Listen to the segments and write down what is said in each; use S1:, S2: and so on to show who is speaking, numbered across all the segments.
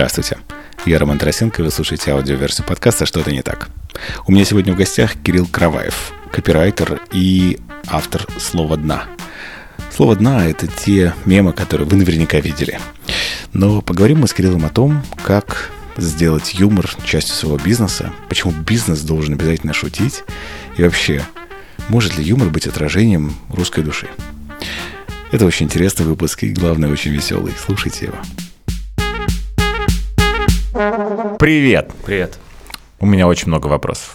S1: Здравствуйте. Я Роман Тарасенко, и вы слушаете аудиоверсию подкаста «Что-то не так». У меня сегодня в гостях Кирилл Краваев, копирайтер и автор «Слова дна». «Слово дна» — это те мемы, которые вы наверняка видели. Но поговорим мы с Кириллом о том, как сделать юмор частью своего бизнеса, почему бизнес должен обязательно шутить, и вообще, может ли юмор быть отражением русской души. Это очень интересный выпуск и, главное, очень веселый. Слушайте его. Привет.
S2: Привет.
S1: У меня очень много вопросов.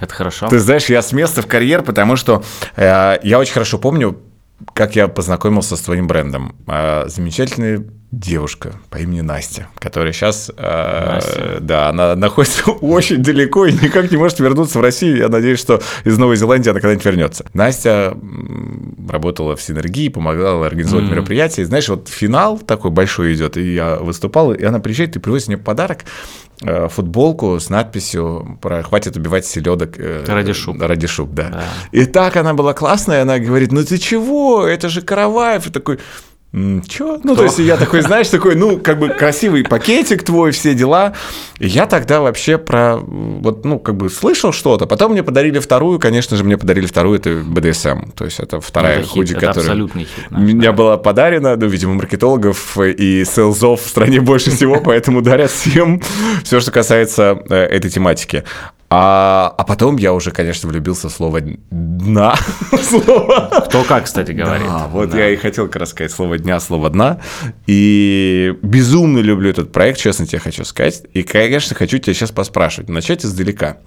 S2: Это хорошо.
S1: Ты знаешь, я с места в карьер, потому что э, я очень хорошо помню, как я познакомился с твоим брендом. Э, замечательная девушка по имени Настя, которая сейчас, э, да, она находится очень далеко и никак не может вернуться в Россию. Я надеюсь, что из Новой Зеландии она когда-нибудь вернется. Настя работала в Синергии, помогала организовать mm-hmm. мероприятия. И, знаешь, вот финал такой большой идет, и я выступал, и она приезжает и привозит мне подарок э, футболку с надписью про «Хватит убивать селедок».
S2: Э, ради шуб.
S1: Ради шуб, да. да. И так она была классная, она говорит, ну ты чего, это же Караваев. И такой, Чё? Ну, то есть я такой, знаешь, такой, ну, как бы красивый пакетик твой, все дела. И я тогда вообще про, вот, ну, как бы слышал что-то. Потом мне подарили вторую, конечно же, мне подарили вторую, это BDSM. То есть это вторая это худи,
S2: хит,
S1: которая...
S2: абсолютный хит.
S1: Наш, меня да. была подарена, ну, видимо, маркетологов и селзов в стране больше всего, поэтому дарят всем все, что касается э, этой тематики. А, а потом я уже, конечно, влюбился в слово «дна».
S2: Кто как, кстати, говорит.
S1: Да, вот да. я и хотел как раз сказать слово «дня», слово «дна». И безумно люблю этот проект, честно тебе хочу сказать. И, конечно, хочу тебя сейчас поспрашивать. Начать издалека.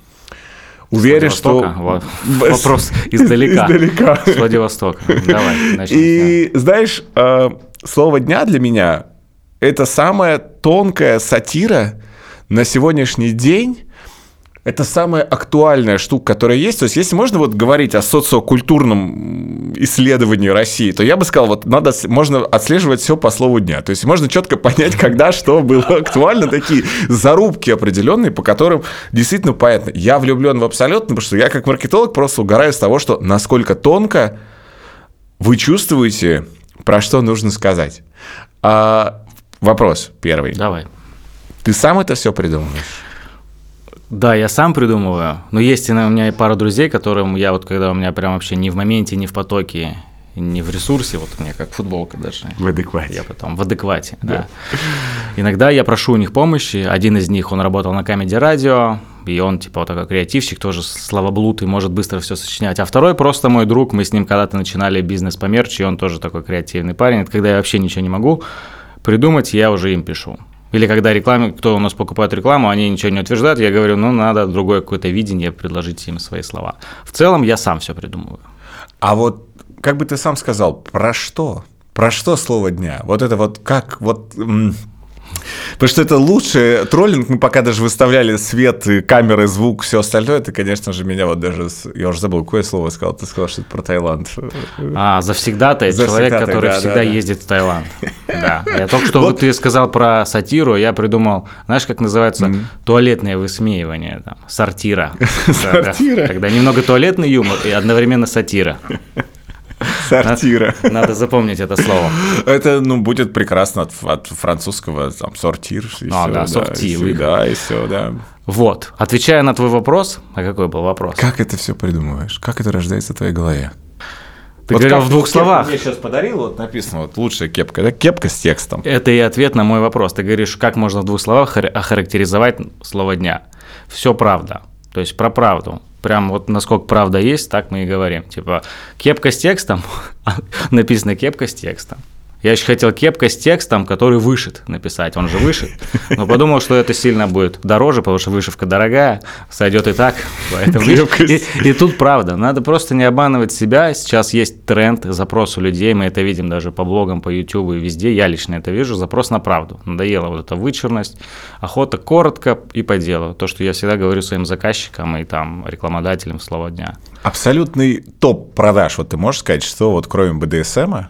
S1: Уверен, что...
S2: Вопрос издалека.
S1: Издалека.
S2: С Владивостока. Давай,
S1: начнем. И, знаешь, э, слово «дня» для меня – это самая тонкая сатира на сегодняшний день, это самая актуальная штука, которая есть. То есть, если можно вот говорить о социокультурном исследовании России, то я бы сказал, вот надо, можно отслеживать все по слову дня. То есть, можно четко понять, когда что было актуально, такие зарубки определенные, по которым действительно понятно. Я влюблен в абсолютно, потому что я как маркетолог просто угораю с того, что насколько тонко вы чувствуете, про что нужно сказать. А, вопрос первый.
S2: Давай.
S1: Ты сам это все придумываешь?
S2: Да, я сам придумываю. Но есть у меня и пара друзей, которым я вот, когда у меня прям вообще не в моменте, не в потоке, не в ресурсе, вот у меня как футболка даже.
S1: В адеквате.
S2: Я потом в адеквате, да. да. Иногда я прошу у них помощи. Один из них, он работал на камеди радио, и он типа вот такой креативщик, тоже словоблуд и может быстро все сочинять. А второй просто мой друг, мы с ним когда-то начинали бизнес по мерчу, и он тоже такой креативный парень. Это когда я вообще ничего не могу придумать, я уже им пишу. Или когда рекламе, кто у нас покупает рекламу, они ничего не утверждают, я говорю, ну, надо другое какое-то видение предложить им свои слова. В целом я сам все придумываю.
S1: А вот, как бы ты сам сказал, про что? Про что слово дня? Вот это вот как, вот Потому что это лучший троллинг. Мы пока даже выставляли свет, камеры, звук, все остальное. Это, конечно же, меня вот даже... Я уже забыл, какое слово сказал. Ты сказал, что это про Таиланд.
S2: А, завсегда-то человек, который да, всегда да, ездит в Таиланд. Да. Я только что вот ты сказал про сатиру, я придумал, знаешь, как называется туалетное высмеивание, там, сортира.
S1: Сортира?
S2: Когда немного туалетный юмор и одновременно сатира.
S1: Сортира.
S2: Надо, надо запомнить это слово.
S1: Это, ну, будет прекрасно от, от французского, там, сортир. И
S2: а, все, да, сорти.
S1: И, да, и все, да.
S2: Вот. Отвечая на твой вопрос, а какой был вопрос?
S1: Как это все придумываешь? Как это рождается в твоей голове?
S2: Ты вот говорил в двух словах.
S1: Мне сейчас подарил, вот написано, вот лучшая кепка. Это кепка с текстом.
S2: Это и ответ на мой вопрос. Ты говоришь, как можно в двух словах охарактеризовать слово дня. Все правда. То есть про правду прям вот насколько правда есть, так мы и говорим. Типа кепка с текстом, написано кепка с текстом. Я еще хотел кепка с текстом, который вышит написать, он же вышит. Но подумал, что это сильно будет дороже, потому что вышивка дорогая, сойдет и так. Поэтому и, и тут правда, надо просто не обманывать себя. Сейчас есть тренд, запрос у людей, мы это видим даже по блогам, по YouTube и везде. Я лично это вижу, запрос на правду. Надоела вот эта вычурность, охота коротко и по делу. То, что я всегда говорю своим заказчикам и там рекламодателям слова дня.
S1: Абсолютный топ продаж. Вот ты можешь сказать, что вот кроме БДСМа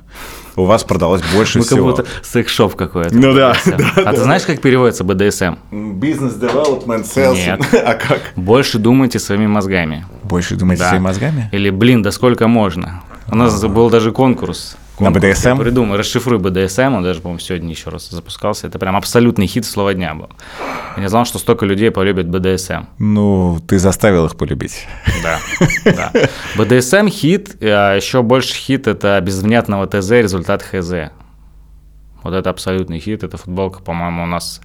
S1: у вас продалось больше
S2: Мы
S1: всего.
S2: как будто секс-шоп какой-то.
S1: Ну да, да.
S2: А да, ты знаешь, как переводится BDSM?
S1: Бизнес development sales.
S2: Нет.
S1: а как?
S2: Больше думайте своими мозгами.
S1: Больше думайте
S2: да.
S1: своими мозгами?
S2: Или, блин, да сколько можно? У нас был даже конкурс
S1: На
S2: конкурс. Я
S1: BDSM?
S2: Придумай, расшифруй BDSM, он даже, по-моему, сегодня еще раз запускался. Это прям абсолютный хит слова дня был. Я не знал, что столько людей полюбят BDSM.
S1: Ну, ты заставил их полюбить.
S2: Да, да. BDSM хит, а еще больше хит это без внятного ТЗ результат ХЗ. Вот это абсолютный хит. Эта футболка, по-моему, у нас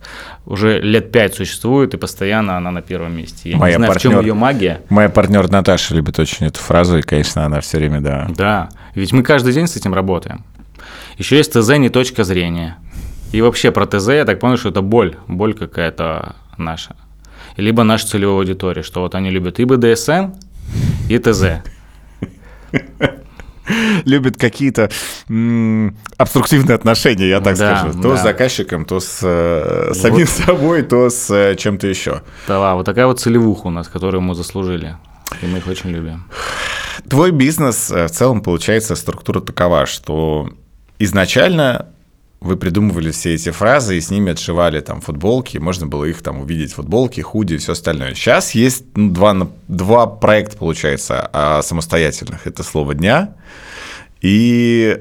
S2: уже лет пять существует, и постоянно она на первом месте. Я
S1: Моя
S2: не знаю, в чем
S1: партнер-
S2: ее магия.
S1: Моя партнер Наташа любит очень эту фразу, и, конечно, она все время, да.
S2: Да, ведь мы каждый день с этим работаем. Еще есть ТЗ не точка зрения. И вообще про ТЗ я так понял, что это боль, боль какая-то наша. Либо наша целевая аудитория, что вот они любят и БДСМ, и ТЗ.
S1: Любит какие-то обструктивные отношения, я так
S2: Да,
S1: скажу. То
S2: да.
S1: с заказчиком, то с э, самим собой, то с э, чем-то еще.
S2: Да, вот такая вот целевуха у нас, которую мы заслужили. И мы их очень любим.
S1: Твой бизнес э, в целом, получается, структура такова, что изначально вы придумывали все эти фразы и с ними отшивали там футболки, можно было их там увидеть, футболки, худи и все остальное. Сейчас есть ну, два, два проекта, получается, а, самостоятельных. Это «Слово дня» и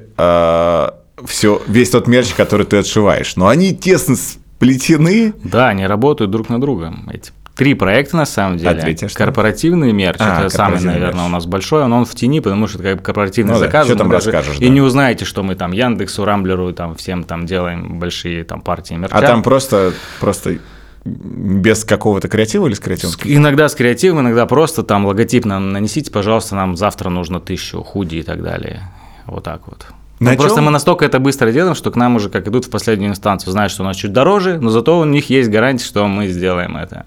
S1: все, весь тот мерч, который ты отшиваешь. Но они тесно сплетены.
S2: Да, они работают друг на друга. Эти три проекта на самом деле.
S1: третье что?
S2: Корпоративный мерч,
S1: А,
S2: это самый, наверное,
S1: мерч.
S2: у нас большой, но он в тени, потому что как корпоративный
S1: Ну да,
S2: заказ.
S1: что там
S2: даже
S1: расскажешь,
S2: И
S1: да.
S2: не узнаете, что мы там Яндексу, Рамблеру, там всем там делаем большие там партии мерча.
S1: А там просто, просто без какого-то креатива или с креативом?
S2: Иногда с креативом, иногда просто там логотип нам нанесите, пожалуйста, нам завтра нужно тысячу худи и так далее. Вот так вот.
S1: На
S2: Ну, просто мы настолько это быстро делаем, что к нам уже как идут в последнюю инстанцию, знают, что у нас чуть дороже, но зато у них есть гарантия, что мы сделаем это.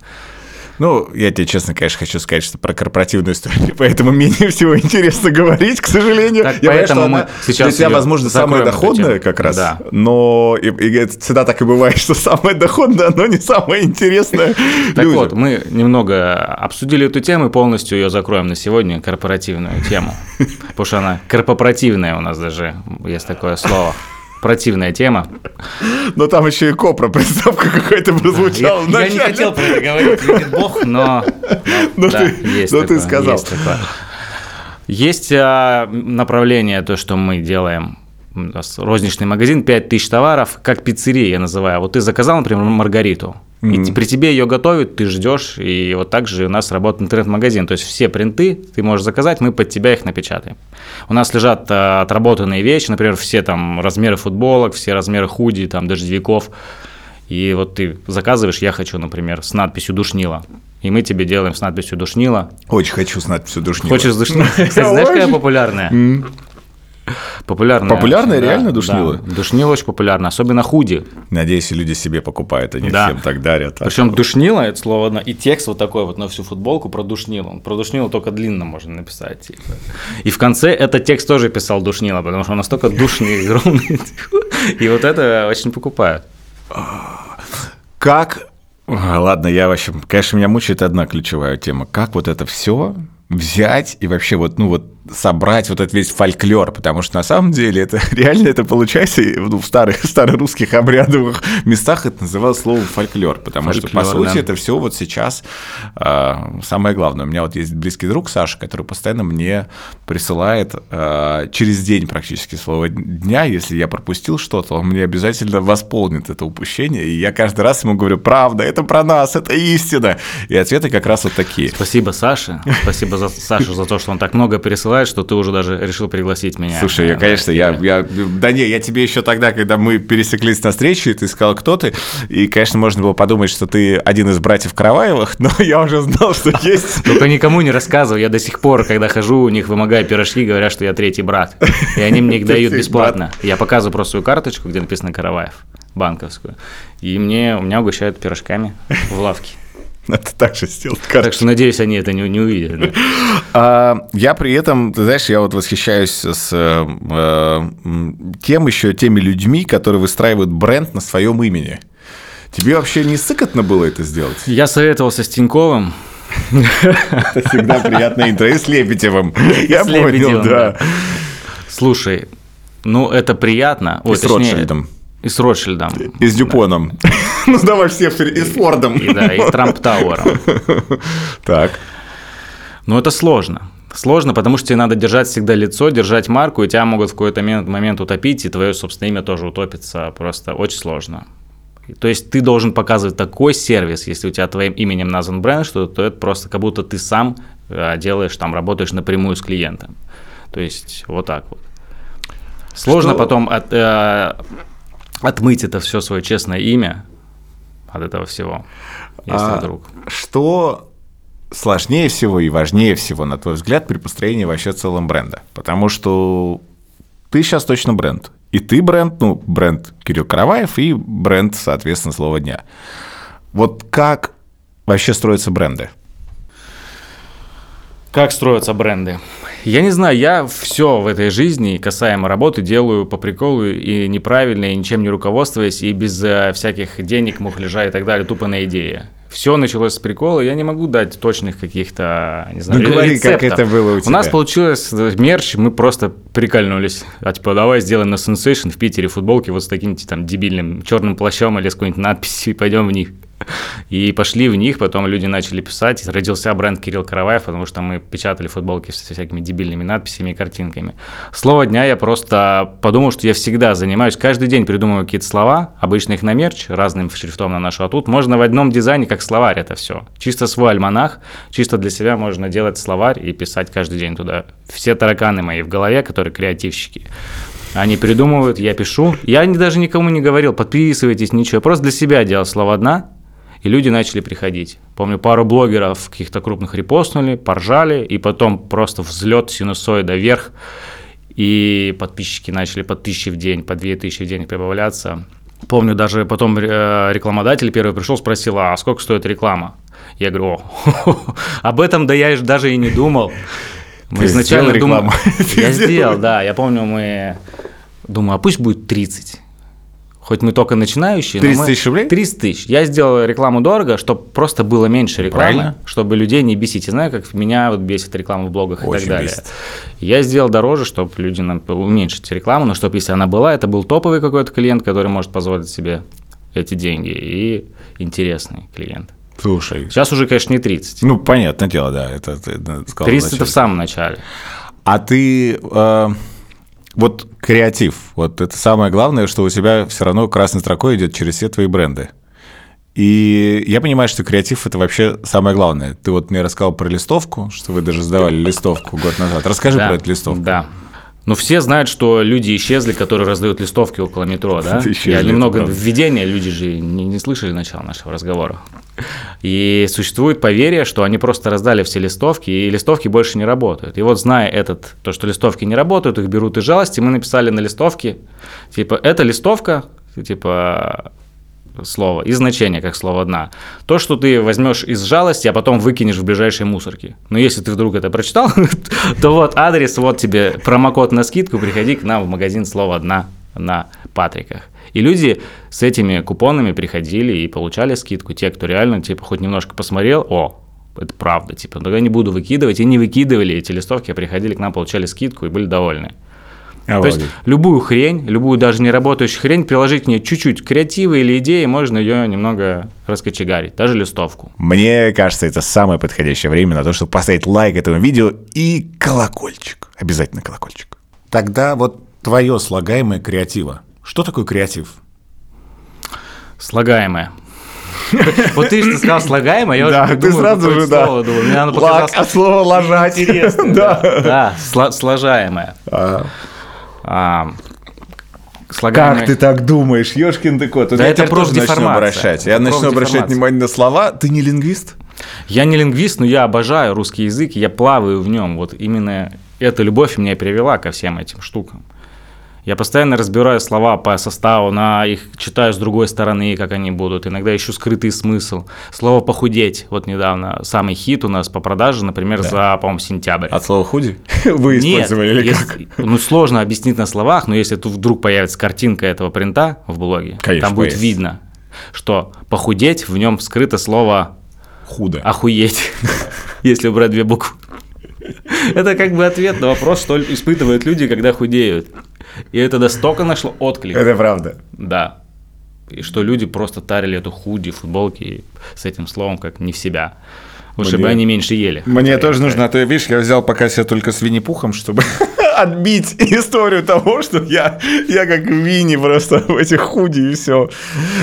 S1: Ну, я тебе честно, конечно, хочу сказать, что про корпоративную историю, поэтому менее всего интересно говорить, к сожалению.
S2: Так,
S1: я понимаю,
S2: поэтому
S1: что
S2: мы
S1: она
S2: сейчас
S1: для тебя, возможно, доходная
S2: тему.
S1: как раз,
S2: Да.
S1: но и, и всегда так и бывает, что самое доходное, но не самое интересное
S2: Так
S1: людям.
S2: вот, мы немного обсудили эту тему и полностью ее закроем на сегодня, корпоративную тему. Потому что она корпоративная у нас даже, есть такое слово. Противная тема.
S1: Но там еще и копра, приставка какая-то прозвучала.
S2: Я, я не хотел про это говорить, видит Бог, но,
S1: Но
S2: да,
S1: ты-
S2: есть
S1: но ты
S2: такое,
S1: сказал.
S2: Есть, такое. Есть, а, направление, то, что мы делаем. У нас розничный магазин, 5000 товаров, как пиццерия я называю. Вот ты заказал, например, маргариту, и те- при тебе ее готовят, ты ждешь, и вот так же у нас работает интернет-магазин. То есть все принты ты можешь заказать, мы под тебя их напечатаем. У нас лежат а, отработанные вещи, например, все там размеры футболок, все размеры худи, там дождевиков. И вот ты заказываешь, я хочу, например, с надписью «Душнила». И мы тебе делаем с надписью «Душнила».
S1: Очень хочу знать всю душнилу.
S2: Хочешь душнила? Кстати, знаешь, какая популярная? Популярная.
S1: Популярная
S2: Да,
S1: реально
S2: да.
S1: душнила?
S2: Душнила очень популярна, особенно худи.
S1: Надеюсь, и люди себе покупают, они
S2: Да.
S1: всем так дарят. а
S2: Причем душнила, это слово, и текст вот такой вот на всю футболку про душнилу. Про душнилу только длинно можно написать. типа. И в конце этот текст тоже писал душнила, потому что он настолько душный, огромный. И вот это очень покупают.
S1: Как... Ладно, я вообще... Конечно, меня мучает одна ключевая тема. Как вот это все взять и вообще вот, ну вот собрать вот этот весь фольклор, потому что на самом деле это реально это получается ну, в старых старорусских обрядовых местах это называлось слово фольклор, потому что по
S2: Фольклор,
S1: сути
S2: да.
S1: это все вот сейчас а, самое главное. У меня вот есть близкий друг Саша, который постоянно мне присылает а, через день практически слово дня, если я пропустил что-то, он мне обязательно восполнит это упущение, и я каждый раз ему говорю, правда, это про нас, это истина, и ответы как раз вот такие.
S2: Спасибо, Саше. Спасибо за Сашу за то, что он так много пересылает, что ты уже даже решил пригласить меня.
S1: Слушай, я, конечно, я, я, да не, я тебе еще тогда, когда мы пересеклись на встрече, ты сказал, кто ты, и, конечно, можно было подумать, что ты один из братьев Караваевых, но я уже знал, что есть.
S2: Только никому не рассказывал. Я до сих пор, когда хожу, у них вымогаю пирожки, говорят, что я третий брат. И они мне их дают бесплатно. Я показываю просто свою карточку, где написано Караваев, банковскую. И мне, у меня угощают пирожками в лавке.
S1: Надо так же сделать
S2: Так
S1: карточку.
S2: что, надеюсь, они это не, не увидят. да.
S1: А, я при этом, ты знаешь, я вот восхищаюсь с э, тем еще, теми людьми, которые выстраивают бренд на своем имени. Тебе вообще не сыкотно было это сделать?
S2: Я советовался с Тиньковым.
S1: Это всегда приятное интро. И с Лебедевым. Я
S2: С
S1: понял,
S2: Лебедевым,
S1: да.
S2: Слушай, ну это приятно.
S1: И
S2: Ой,
S1: с
S2: точнее,
S1: Ротшильдом.
S2: И с Ротшильдом.
S1: И с Дюпоном. Ну, давай все, и с Фордом.
S2: И, да, и Трамп Тауэром.
S1: Так.
S2: Но это сложно. Сложно, потому что тебе надо держать всегда лицо, держать марку, и тебя могут в какой-то момент, момент утопить, и твое собственное имя тоже утопится. Просто очень сложно. То есть ты должен показывать такой сервис, если у тебя твоим именем назван бренд, что то это просто как будто ты сам э, делаешь, там работаешь напрямую с клиентом. То есть вот так вот. Сложно что... потом от, э, отмыть это все свое честное имя от этого всего, если а вдруг.
S1: Что сложнее всего и важнее всего, на твой взгляд, при построении вообще целом бренда? Потому что ты сейчас точно бренд. И ты бренд, ну, бренд Кирилл Караваев и бренд, соответственно, слово дня. Вот как вообще строятся бренды?
S2: Как строятся бренды? Я не знаю, я все в этой жизни касаемо работы делаю по приколу и неправильно, и ничем не руководствуясь, и без э, всяких денег, мухляжа и так далее, тупо на идее. Все началось с прикола, я не могу дать точных каких-то, не знаю,
S1: ну, говори, рецептов. как это было у тебя.
S2: У нас получилось мерч, мы просто прикольнулись. А типа, давай сделаем на Sensation в Питере футболки вот с таким там дебильным черным плащом или с какой-нибудь надписью, и пойдем в них. И пошли в них, потом люди начали писать. Родился бренд Кирилл Караваев, потому что мы печатали футболки со всякими дебильными надписями и картинками. Слово дня я просто подумал, что я всегда занимаюсь, каждый день придумываю какие-то слова, обычно их на мерч, разным шрифтом наношу, а тут можно в одном дизайне как словарь это все. Чисто свой альманах, чисто для себя можно делать словарь и писать каждый день туда. Все тараканы мои в голове, которые креативщики, они придумывают, я пишу. Я даже никому не говорил, подписывайтесь, ничего. Я просто для себя делал слово «одна», и люди начали приходить. Помню, пару блогеров каких-то крупных репостнули, поржали, и потом просто взлет синусоида вверх, и подписчики начали по тысяче в день, по две тысячи в день прибавляться. Помню, даже потом э, рекламодатель первый пришел, спросил, а сколько стоит реклама? Я говорю, о, об этом да я даже и не думал.
S1: Мы изначально думали...
S2: Я сделал, да. Я помню, мы... Думаю, а пусть будет 30. Хоть мы только начинающие.
S1: 30 тысяч рублей?
S2: 30 тысяч. Я сделал рекламу дорого, чтобы просто было меньше рекламы, Правильно. чтобы людей не бесить. Я знаю, как меня вот бесит реклама в блогах Очень и так далее. Бесит. Я сделал дороже, чтобы люди нам уменьшить рекламу, но чтобы если она была, это был топовый какой-то клиент, который может позволить себе эти деньги, и интересный клиент.
S1: Слушай.
S2: Сейчас уже, конечно, не 30.
S1: Ну, понятное дело, да. Это, ты
S2: сказал 30 это в самом начале.
S1: А ты... Э вот креатив, вот это самое главное, что у тебя все равно красной строкой идет через все твои бренды. И я понимаю, что креатив это вообще самое главное. Ты вот мне рассказал про листовку, что вы даже сдавали листовку год назад. Расскажи да, про эту листовку.
S2: Да. Ну, все знают, что люди исчезли, которые раздают листовки около метро, да? Исчезли, Я немного введения, люди же не, не слышали начала нашего разговора. И существует поверье, что они просто раздали все листовки, и листовки больше не работают. И вот зная этот, то, что листовки не работают, их берут из жалости, мы написали на листовке, типа, это листовка, типа, слово, и значение как слово «дна». То, что ты возьмешь из жалости, а потом выкинешь в ближайшие мусорки. Но если ты вдруг это прочитал, то вот адрес, вот тебе промокод на скидку, приходи к нам в магазин «Слово дна» на Патриках. И люди с этими купонами приходили и получали скидку. Те, кто реально, типа, хоть немножко посмотрел, о, это правда, типа, тогда не буду выкидывать. И не выкидывали эти листовки, а приходили к нам, получали скидку и были довольны. Обалдеть. То есть любую хрень, любую даже не работающую хрень, приложить к ней чуть-чуть креатива или идеи, можно ее немного раскочегарить, даже листовку.
S1: Мне кажется, это самое подходящее время на то, чтобы поставить лайк этому видео и колокольчик. Обязательно колокольчик. Тогда вот твое слагаемое креатива. Что такое креатив?
S2: Слагаемое. Вот ты же сказал слагаемое, я
S1: уже ты сразу же, да. слово думал. Мне оно показалось а слово ложать.
S2: Интересно, да. Да, сложаемое. А,
S1: слагаемое... Как ты так думаешь, ёшкин ты кот?
S2: Да это просто начну
S1: обращать. Я начну обращать внимание на слова. Ты не лингвист?
S2: Я не лингвист, но я обожаю русский язык, я плаваю в нем. Вот именно эта любовь меня привела ко всем этим штукам. Я постоянно разбираю слова по составу, на их читаю с другой стороны, как они будут. Иногда ищу скрытый смысл. Слово «похудеть». Вот недавно самый хит у нас по продаже, например, да. за, по-моему, сентябрь.
S1: От слова «худи» вы использовали
S2: Нет, или как? Ну, сложно объяснить на словах, но если тут вдруг появится картинка этого принта в блоге, Конечно, там будет появится. видно, что «похудеть» в нем скрыто слово
S1: «худо».
S2: «Охуеть», если убрать две буквы. Это как бы ответ на вопрос, что испытывают люди, когда худеют. И это настолько нашло отклик.
S1: Это правда.
S2: Да. И что люди просто тарили эту худи, футболки с этим словом как не в себя. Лучше
S1: Мне-
S2: бы они меньше ели.
S1: Мне тоже нужно, а то, видишь, я взял пока себе только с Винни-Пухом, чтобы отбить историю того, что я, я как Винни просто в этих худи и все.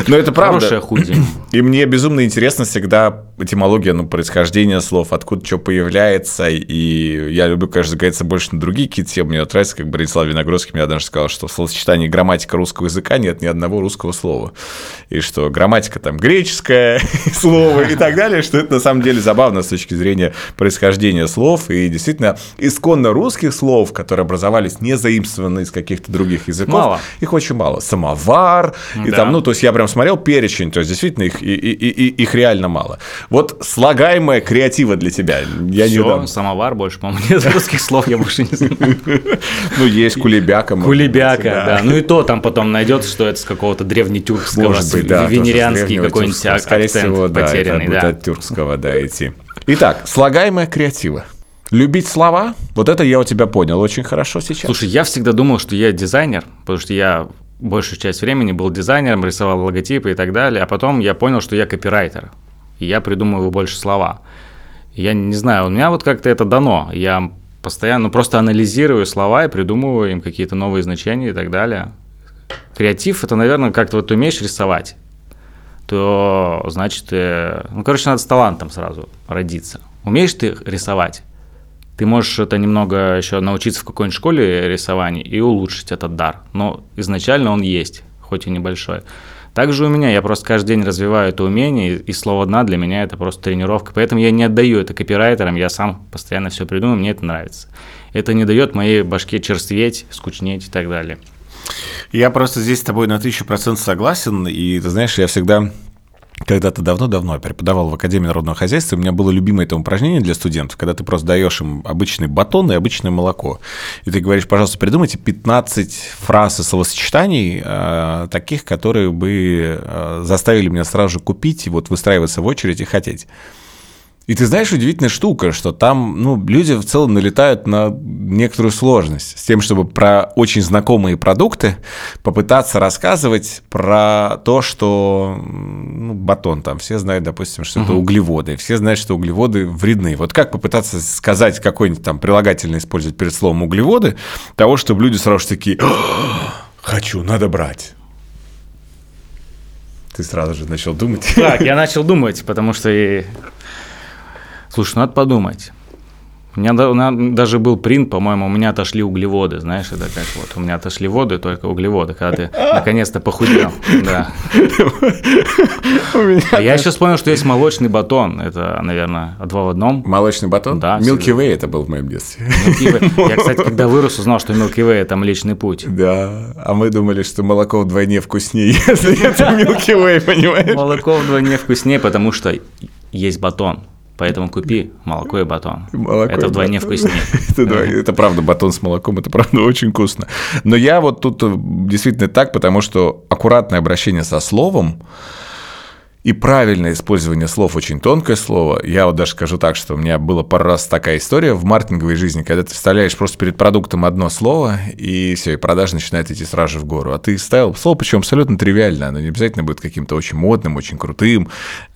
S1: Но это правда.
S2: Хорошая худи.
S1: И мне безумно интересно всегда этимология, ну, происхождение слов, откуда что появляется. И я люблю, конечно, загореться больше на другие какие-то темы. Мне нравится, как Борислав Виногродский мне однажды сказал, что в словосочетании грамматика русского языка нет ни одного русского слова. И что грамматика там греческое слово и так далее, что это на самом деле забавно с точки зрения происхождения слов. И действительно, исконно русских слов, которые образовались не заимствованно из каких-то других языков,
S2: Мало.
S1: их очень мало. Самовар, и
S2: Да.
S1: там, ну, то есть я прям смотрел перечень, то есть действительно их, и- и- и- и- их реально мало. Вот слагаемое креатива для тебя. Я не
S2: Всё,
S1: дам.
S2: самовар больше, по-моему, нет русских слов, я больше не знаю.
S1: Ну, есть кулебяка.
S2: Кулебяка, да. Ну и то там потом найдется, что это с какого-то древнетюркского, венерианский какой-нибудь акцент потерянный, да.
S1: от тюркского, да, идти. Итак, слагаемое креатива. Любить слова, вот это я у тебя понял очень хорошо сейчас.
S2: Слушай, я всегда думал, что я дизайнер, потому что я большую часть времени был дизайнером, рисовал логотипы и так далее, а потом я понял, что я копирайтер, и я придумываю больше слова. Я не знаю, у меня вот как-то это дано, я постоянно просто анализирую слова и придумываю им какие-то новые значения и так далее. Креатив – это, наверное, как-то вот ты умеешь рисовать, то значит, э, ну, короче, надо с талантом сразу родиться. Умеешь ты рисовать? Ты можешь это немного еще научиться в какой-нибудь школе рисования и улучшить этот дар. Но изначально он есть, хоть и небольшой. Также у меня, я просто каждый день развиваю это умение, и, слово «дна» для меня это просто тренировка. Поэтому я не отдаю это копирайтерам, я сам постоянно все придумываю, мне это нравится. Это не дает моей башке черстветь, скучнеть и так далее.
S1: Я просто здесь с тобой на тысячу процентов согласен, и ты знаешь, я всегда когда-то давно-давно я преподавал в Академии народного хозяйства, у меня было любимое это упражнение для студентов, когда ты просто даешь им обычный батон и обычное молоко. И ты говоришь, пожалуйста, придумайте 15 фраз и словосочетаний, э, таких, которые бы э, заставили меня сразу же купить и вот выстраиваться в очередь и хотеть. И ты знаешь, удивительная штука, что там ну, люди в целом налетают на некоторую сложность с тем, чтобы про очень знакомые продукты попытаться рассказывать про то, что ну, батон там, все знают, допустим, что это углеводы, все знают, что углеводы вредны. Вот как попытаться сказать какой-нибудь там прилагательное использовать перед словом углеводы, того, чтобы люди сразу же такие, «А, хочу, надо брать. Ты сразу же начал думать.
S2: Так, я начал думать, потому что... и- Слушай, надо подумать. У меня, у меня даже был принт, по-моему, у меня отошли углеводы, знаешь, это как вот, у меня отошли воды, только углеводы, когда ты наконец-то похудел, да. А я еще вспомнил, что есть молочный батон, это, наверное, два в одном.
S1: Молочный батон?
S2: Да,
S1: Milky. Way это был в моем детстве.
S2: Я, кстати, когда вырос, узнал, что Milky Way – это Млечный Путь.
S1: Да, а мы думали, что молоко вдвойне вкуснее, если это Milky Way, понимаешь?
S2: Молоко вдвойне вкуснее, потому что есть батон. Поэтому купи молоко и батон.
S1: Молоко
S2: это
S1: и
S2: вдвойне
S1: батон.
S2: вкуснее.
S1: Это, это правда, батон с молоком, это правда очень вкусно. Но я вот тут э, действительно так, потому что аккуратное обращение со словом и правильное использование слов, очень тонкое слово. Я вот даже скажу так, что у меня была пару раз такая история в маркетинговой жизни, когда ты вставляешь просто перед продуктом одно слово, и все, и продажи начинают идти сразу же в гору. А ты ставил слово, причем абсолютно тривиально, оно не обязательно будет каким-то очень модным, очень крутым.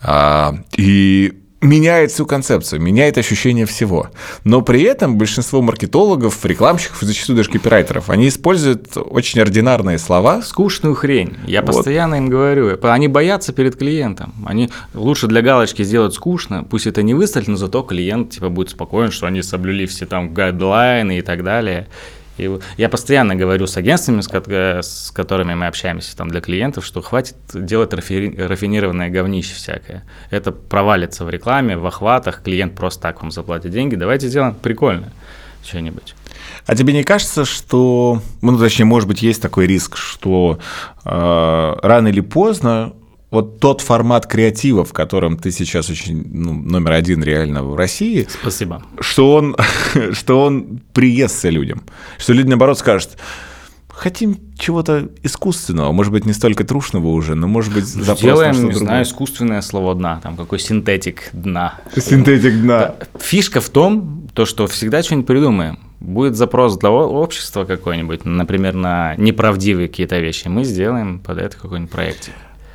S1: А, и меняет всю концепцию, меняет ощущение всего. Но при этом большинство маркетологов, рекламщиков и зачастую даже копирайтеров, они используют очень ординарные слова,
S2: Скучную хрень. Я
S1: Вот.
S2: постоянно им говорю. Они боятся перед клиентом. Они лучше для галочки сделать скучно. Пусть это не выставить, но зато клиент типа будет спокоен, что они соблюли все там гайдлайны и так далее. И я постоянно говорю с агентствами, э, с которыми мы общаемся там для клиентов, что хватит делать рафи- рафинированное говнище всякое. Это провалится в рекламе, в охватах, клиент просто так вам заплатит деньги. Давайте сделаем прикольно что-нибудь.
S1: А тебе не кажется, что, ну, точнее, может быть, есть такой риск, что э, рано или поздно вот тот формат креатива, в котором ты сейчас очень ну, номер один реально в России,
S2: Спасибо.
S1: что он, что он приестся людям. Что люди, наоборот, скажут, хотим чего-то искусственного, может быть, не столько трушного уже, но, может быть, запрос на
S2: Делаем,
S1: что-то
S2: не
S1: другое.
S2: знаю, искусственное слово дна, там какой синтетик дна.
S1: Синтетик дна.
S2: Фишка в том, то, что всегда что-нибудь придумаем. Будет запрос для общества какой-нибудь, например, на неправдивые какие-то вещи. Мы сделаем под это какой-нибудь проектик.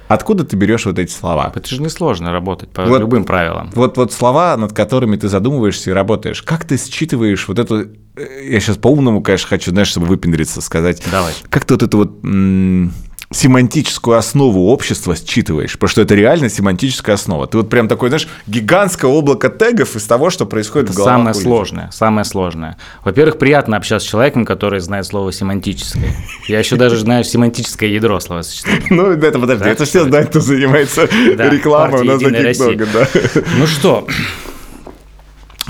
S1: Откуда ты берешь вот эти слова?
S2: Это же несложно работать по
S1: Вот.
S2: любым правилам.
S1: Вот, вот слова, над которыми ты задумываешься и работаешь. Как ты считываешь вот эту... э, Я сейчас по-умному, конечно, хочу, знаешь, чтобы выпендриться, сказать.
S2: Давай.
S1: Как ты вот эту вот м, семантическую основу общества считываешь? Потому что это реально семантическая основа. Ты вот прям такой, знаешь, гигантское облако тегов из того, что происходит в головах
S2: Самое
S1: у людей.
S2: сложное, самое сложное. Во-первых, приятно общаться с человеком, который знает слово семантическое. Я еще даже знаю семантическое ядро словосочетания.
S1: Ну, это подожди, это все знают, кто занимается рекламой, у нас
S2: «Единая
S1: таких много,
S2: Россия».
S1: да.
S2: Ну что,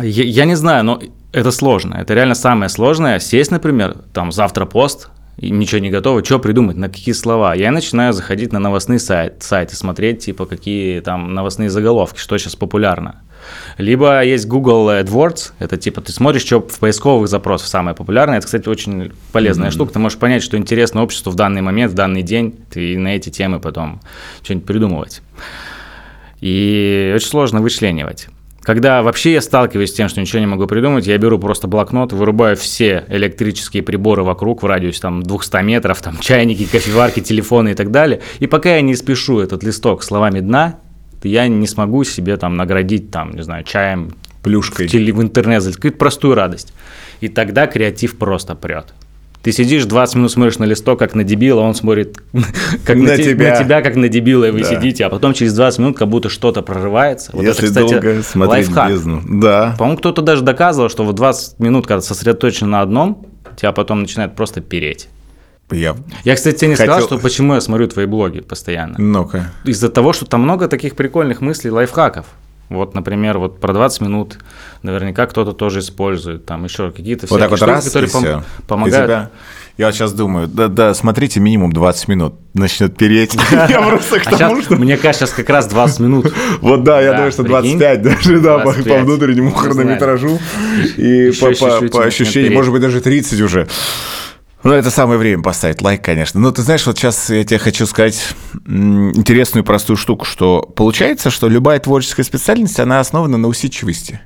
S2: я не знаю, но это сложно. Это реально самое сложное. Сесть, например, там завтра пост, и ничего не готово, что придумать, на какие слова. Я начинаю заходить на новостные сайт, сайты, смотреть, типа, какие там новостные заголовки, что сейчас популярно. Либо есть Google AdWords, это типа ты смотришь, что в поисковых запросах самое популярное. Это, кстати, очень полезная штука. Ты можешь понять, что интересно обществу в данный момент, в данный день, ты на эти темы потом что-нибудь придумывать. И очень сложно вычленивать. Когда вообще я сталкиваюсь с тем, что ничего не могу придумать, я беру просто блокнот, вырубаю все электрические приборы вокруг в радиусе там 200 метров, там чайники, кофеварки, телефоны и так далее. И пока я не спешу этот листок словами дна, я не смогу себе там наградить там, не знаю, чаем,
S1: Плюшкой.
S2: в, теле- в интернет, какую-то простую радость. И тогда креатив просто прет. Ты сидишь 20 минут смотришь на листок, как на дебила, он смотрит как
S1: На
S2: на, те-
S1: тебя.
S2: на тебя, как на дебила, и вы
S1: Да.
S2: сидите, а потом через 20 минут как будто что-то прорывается. Вот
S1: Если
S2: это, кстати,
S1: долго смотреть в
S2: лайфхак.
S1: бездну. Да.
S2: По-моему, кто-то даже доказывал, что вот 20 минут, когда сосредоточен на одном, тебя потом начинает просто переть.
S1: Я...
S2: Я, кстати, тебе не сказал,
S1: Хотел-
S2: что почему я смотрю твои блоги постоянно.
S1: Ну-ка.
S2: Из-за того, что там много таких прикольных мыслей, лайфхаков. Вот, например, вот про 20 минут наверняка кто-то тоже использует, там еще какие-то
S1: Вот так вот
S2: штуки,
S1: раз,
S2: которые пом-
S1: всё.
S2: помогают.
S1: Тебя- Я сейчас думаю, да, да, смотрите минимум 20 минут, начнет переть. Я просто к
S2: А
S1: тому, что...
S2: мне кажется, сейчас как раз 20 минут.
S1: Вот да, я думаю, что
S2: прикинь.
S1: 25 даже, да, по-
S2: 25.
S1: по внутреннему хронометражу. И по- ощущениям, может быть, даже 30 уже. Ну, это самое время поставить лайк, конечно. Но ты знаешь, вот сейчас я тебе хочу сказать интересную простую штуку, что получается, что любая творческая специальность, она основана на усидчивости.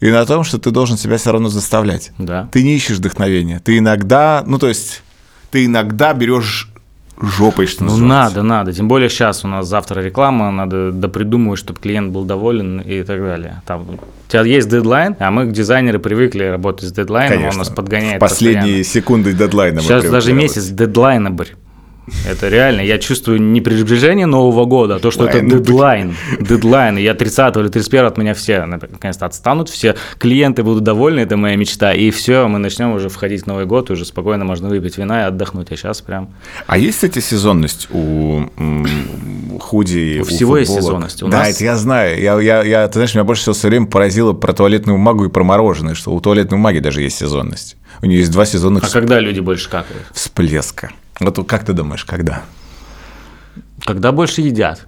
S1: И на том, что ты должен себя все равно заставлять.
S2: Да.
S1: Ты не ищешь вдохновения. Ты иногда, ну, то есть, ты иногда берешь жопой, что
S2: Ну
S1: называется.
S2: надо, надо. Тем более сейчас у нас завтра реклама, надо допридумывать, чтобы клиент был доволен и так далее. Там, у тебя есть дедлайн, а мы, дизайнеры, привыкли работать с дедлайном,
S1: Конечно.
S2: он нас подгоняет
S1: В последние
S2: постоянно.
S1: секунды дедлайна.
S2: Сейчас даже
S1: работать.
S2: месяц дедлайна, брь. Это реально, я чувствую не приближение Нового года, а то, что это
S1: Дедлайн.
S2: дедлайн. И я 30 или 31 от меня все наконец-то отстанут, все клиенты будут довольны, это моя мечта. И все, мы начнем уже входить в Новый год, уже спокойно можно выпить вина и отдохнуть. А сейчас прям
S1: А есть, кстати, сезонность у худи?
S2: У всего есть сезонность. У
S1: да,
S2: нас-
S1: это я знаю. Я, я, я, ты знаешь, меня больше всего все время поразило про туалетную магу и про мороженое, что у туалетной маги даже есть сезонность. У нее есть два сезонных
S2: А когда люди больше какают?
S1: всплеска. Вот как ты думаешь, когда?
S2: Когда больше едят.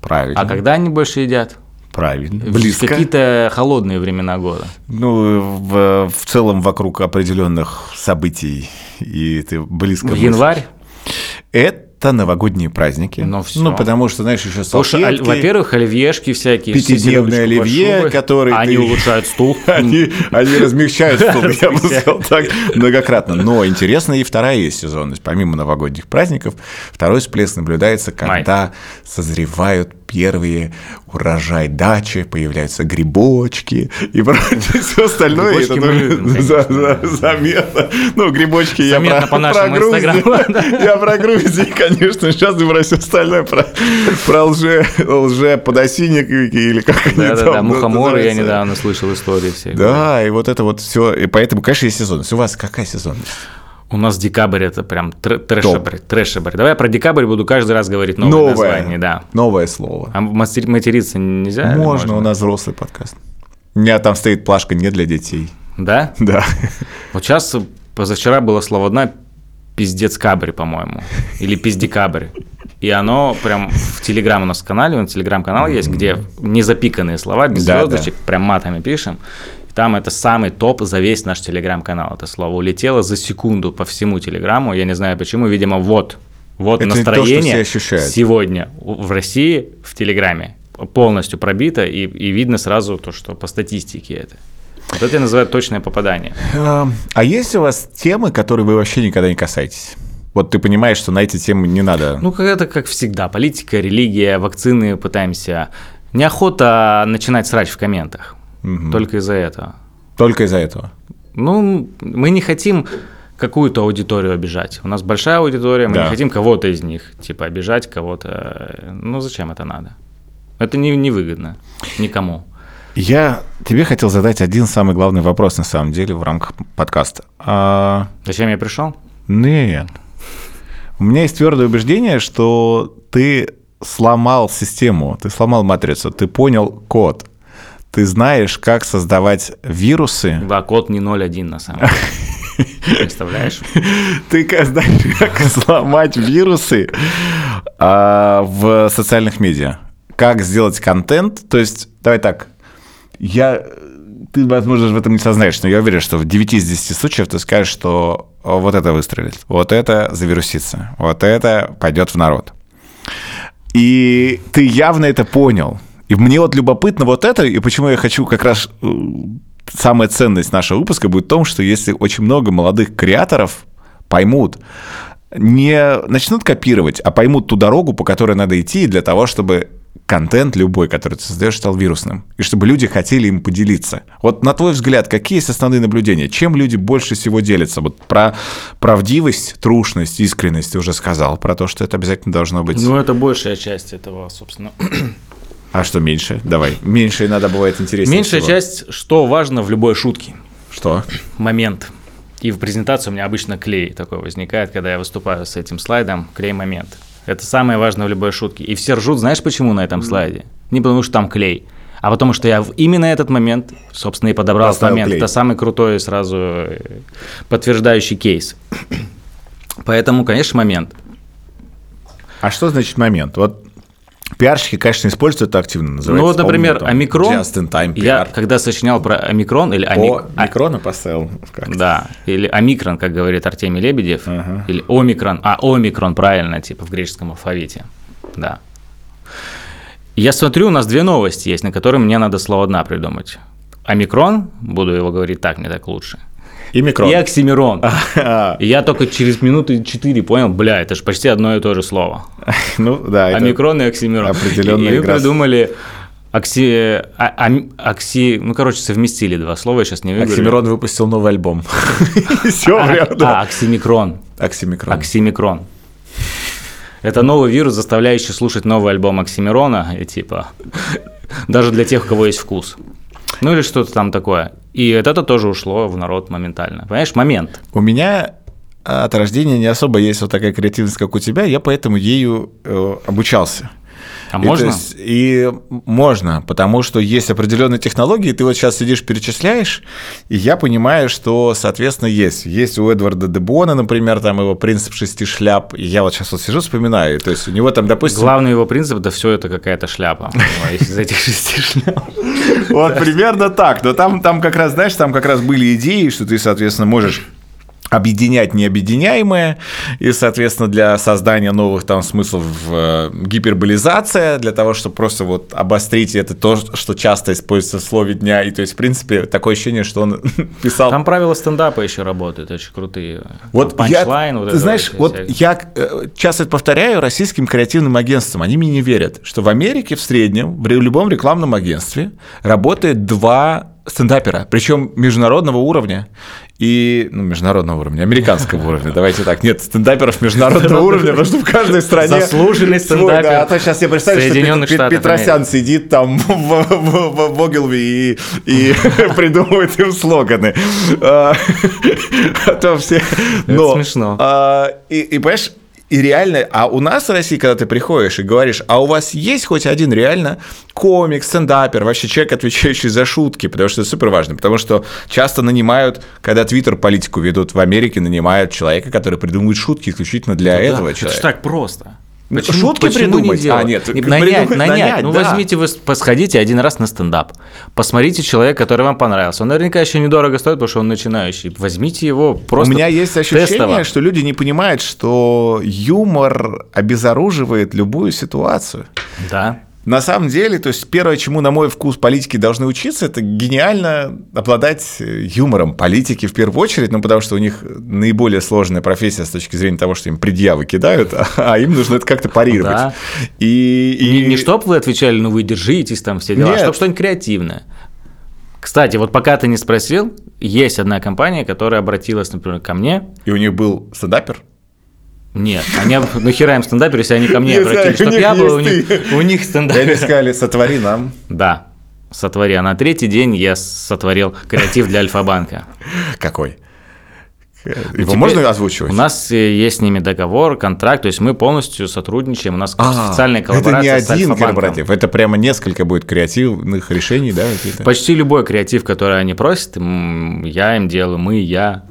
S1: Правильно.
S2: А когда они больше едят?
S1: Правильно. Близко.
S2: какие-то холодные времена года.
S1: Ну, в, в целом вокруг определенных событий, и ты близко.
S2: В
S1: мыслишь.
S2: январь?
S1: Это новогодние праздники.
S2: Ну, всё.
S1: Ну, потому что, знаешь, еще салфетки.
S2: аль- во-первых, оливьешки всякие. все серебряные
S1: оливье,
S2: шубы,
S1: которые
S2: Они
S1: ты-
S2: улучшают стул.
S1: Они, они размягчают стул, я бы сказал так, многократно. Но интересно и вторая есть сезонность. Помимо новогодних праздников, второй всплеск наблюдается, когда созревают первые урожай дачи, появляются грибочки и прочее все остальное.
S2: Грибочки
S1: Это
S2: мы любим,
S1: за- за- заметно. Ну, грибочки я
S2: Заметно
S1: про,
S2: по нашему
S1: про Грузию.
S2: Инстаграму.
S1: Я про Грузию, конечно, сейчас и про все остальное, про, про лже, лже подосинники или как они
S2: Да-да-да,
S1: там
S2: мухоморы я недавно слышал истории все.
S1: Да, и вот это вот все. И поэтому, конечно, есть сезонность. У вас какая сезонность?
S2: У нас декабрь это прям тр- трэшебрь, трэшебрь. Давай я про декабрь буду каждый раз говорить новое,
S1: Новое.
S2: название, да.
S1: Новое слово.
S2: А матери- материться нельзя? или
S1: можно, у нас взрослый подкаст. У меня там стоит плашка не для детей.
S2: Да?
S1: Да.
S2: Вот сейчас, позавчера было слово дна пиздец кабрь, по-моему. Или пиздекабрь. И оно прям в Телеграм у нас канале, у нас Телеграм-канал есть, где не запиканные слова, без
S1: Да,
S2: звездочек, прям матами пишем. Там это самый топ за весь наш Телеграм-канал. Это слово улетело за секунду по всему Телеграмму. Я не знаю почему. Видимо, вот, вот
S1: Это то,
S2: настроение
S1: ощущают.
S2: сегодня в России в Телеграме полностью пробито, и, и видно сразу то, что по статистике это. Вот это я называю точное попадание.
S1: Эм, А есть у вас темы, которые вы вообще никогда не касаетесь? Вот ты понимаешь, что на эти темы не надо.
S2: Ну, как это как всегда. Политика, религия, вакцины пытаемся. Неохота начинать срач в комментах.
S1: Мгм.
S2: Только из-за этого.
S1: Только из-за этого.
S2: Ну, мы не хотим какую-то аудиторию обижать. У нас большая аудитория, мы
S1: Да.
S2: не хотим кого-то из них, типа, обижать кого-то. Ну, зачем это надо? Это не, невыгодно никому.
S1: Я тебе хотел задать один самый главный вопрос, на самом деле, в рамках подкаста. А,
S2: Зачем я пришел?
S1: Нет. У меня есть твердое убеждение, что ты сломал систему, ты сломал матрицу, ты понял код. Ты знаешь, как создавать вирусы.
S2: Да, код не 0.1 на самом деле. Представляешь?
S1: Ты как знаешь, как сломать вирусы а, в социальных медиа. Как сделать контент. То есть, давай так, я, ты, возможно, в этом не сознаешь, но я уверен, что в 9 из 10 случаев ты скажешь, что о, вот это выстрелит, вот это завирусится, вот это пойдет в народ. И ты явно это понял. И мне вот любопытно вот это, и почему я хочу как раз... э, Самая ценность нашего выпуска будет в том, что если очень много молодых креаторов поймут, не начнут копировать, а поймут ту дорогу, по которой надо идти для того, чтобы контент любой, который ты создаешь, стал вирусным. И чтобы люди хотели им поделиться. Вот на твой взгляд, какие есть основные наблюдения? Чем люди больше всего делятся? Вот про правдивость, трушность, искренность ты уже сказал. Про то, что это обязательно должно быть.
S2: Ну, это большая часть этого, собственно.
S1: А что меньше? Давай. Меньше иногда бывает интереснее
S2: Меньшая
S1: всего.
S2: часть, что важно в любой шутке.
S1: Что?
S2: Момент. И в презентации у меня обычно клей такой возникает, когда я выступаю с этим слайдом, клей-момент. Это самое важное в любой шутке. И все ржут, знаешь почему на этом слайде? Не потому что там клей, а потому что я в именно этот момент, собственно, и подобрал этот момент.
S1: клей.
S2: Это самый крутой сразу э, подтверждающий кейс. Поэтому, конечно, момент.
S1: А что значит момент? Вот пиарщики, конечно, используют это активно. Называется,
S2: ну вот, например,
S1: там,
S2: омикрон.
S1: Just-in-time
S2: Я
S1: PR.
S2: когда сочинял про омикрон или омик...
S1: О, микрона поставил. Как?
S2: Да, или омикрон, как говорит Артемий Лебедев,
S1: Ага.
S2: или омикрон, а омикрон правильно, типа в греческом алфавите, да. Я смотрю, у нас две новости есть, на которые мне надо слово «дна» придумать. Омикрон, буду его говорить так, мне так лучше,
S1: И микрон.
S2: и оксимирон.
S1: А,
S2: И я только через минуты четыре понял, бля, это же почти одно и то же слово.
S1: Ну, да. это-
S2: Омикрон и оксимирон.
S1: определенная
S2: И мы
S1: с-
S2: придумали окси... а- ам- окси... Ну, короче, совместили два слова, я сейчас не выговорю.
S1: Оксимирон выпустил новый альбом. Все,
S2: А, а, оксимикрон.
S1: Оксимикрон.
S2: Оксимикрон. Это новый вирус, заставляющий слушать новый альбом Оксимирона, и типа, даже для тех, у кого есть вкус. Ну или что-то там такое. И это тоже ушло в народ моментально. Понимаешь, момент.
S1: У меня от рождения не особо есть вот такая креативность, как у тебя, я поэтому ею э, обучался.
S2: А
S1: И
S2: можно?
S1: есть- И, можно, потому что есть определенные технологии, ты вот сейчас сидишь, перечисляешь, и я понимаю, что, соответственно, есть. Есть у Эдварда Дебона, например, там его принцип шести шляп, и я вот сейчас вот сижу, вспоминаю, то есть у него там, допустим,
S2: Главный его принцип, да все это какая-то шляпа. Из этих шести шляп.
S1: Вот примерно так. Но там, там как раз, знаешь, там как раз были идеи, что ты, соответственно, можешь объединять необъединяемое, и, соответственно, для создания новых там смыслов э, гиперболизация, для того, чтобы просто вот обострить это то, что часто используется в слове дня, и то есть, в принципе, такое ощущение, что он писал.
S2: Там правила стендапа еще работают, очень крутые.
S1: Вот
S2: Там
S1: я,
S2: панчлайн, вот
S1: ты знаешь,
S2: вот
S1: вот я э, часто это повторяю российским креативным агентствам, они мне не верят, что в Америке в среднем, в любом рекламном агентстве работает два стендапера, причем международного уровня и, ну, международного уровня, американского уровня, давайте так, нет, стендаперов международного уровня, потому что в каждой стране...
S2: Заслуженный стендапер
S1: да, а то сейчас я представляю, что
S2: Штатов
S1: Петросян сидит там в, в- в- и, и придумывает им слоганы. А а то все... Но,
S2: смешно.
S1: а, И, и, понимаешь, и реально, а у нас в России, когда ты приходишь и говоришь, а у вас есть хоть один реально комик, стендапер, вообще человек, отвечающий за шутки, потому что это супер важно, потому что часто нанимают, когда Твиттер политику ведут в Америке, нанимают человека, который придумывает шутки исключительно для этого
S2: Ну Да, Это
S1: человека.
S2: ж так просто.
S1: Ну, шутки
S2: почему
S1: придумать?
S2: не делать?
S1: А, нет,
S2: Не- нанять,
S1: придумать,
S2: нанять.
S1: нанять,
S2: Ну,
S1: да.
S2: возьмите вы, посходите один раз на стендап. Посмотрите человека, который вам понравился. Он наверняка еще недорого стоит, потому что он начинающий. Возьмите его просто
S1: У меня есть ощущение,
S2: тестово.
S1: что люди не понимают, что юмор обезоруживает любую ситуацию.
S2: Да.
S1: На самом деле, то есть первое, чему, на мой вкус, политики должны учиться, это гениально обладать э, юмором политики в первую очередь, ну, потому что у них наиболее сложная профессия с точки зрения того, что им предъявы кидают, а им нужно это как-то парировать.
S2: Да.
S1: И, и...
S2: Не, не чтоб вы отвечали, ну вы держитесь там все дела, а
S1: Нет.
S2: чтоб что-нибудь креативное. Кстати, вот пока ты не спросил, есть одна компания, которая обратилась, например, ко мне.
S1: И у них был стендапер?
S2: Нет, они нахера им стендапер, если они ко мне
S1: Не
S2: обратились,
S1: знаю,
S2: чтоб
S1: у
S2: я был, у них, у них
S1: И они
S2: стендапер.
S1: сказали, сотвори нам.
S2: Да, сотвори. А на третий день я сотворил креатив для Альфа-банка.
S1: Какой? Его
S2: Теперь
S1: можно озвучивать?
S2: У нас э, есть с ними договор, контракт, то есть мы полностью сотрудничаем, у нас
S1: А,
S2: официальная
S1: это не
S2: коллаборация
S1: один корпоратив, это прямо несколько будет креативных решений, да? какие-то?
S2: Почти любой креатив, который они просят, я им делаю, мы, я.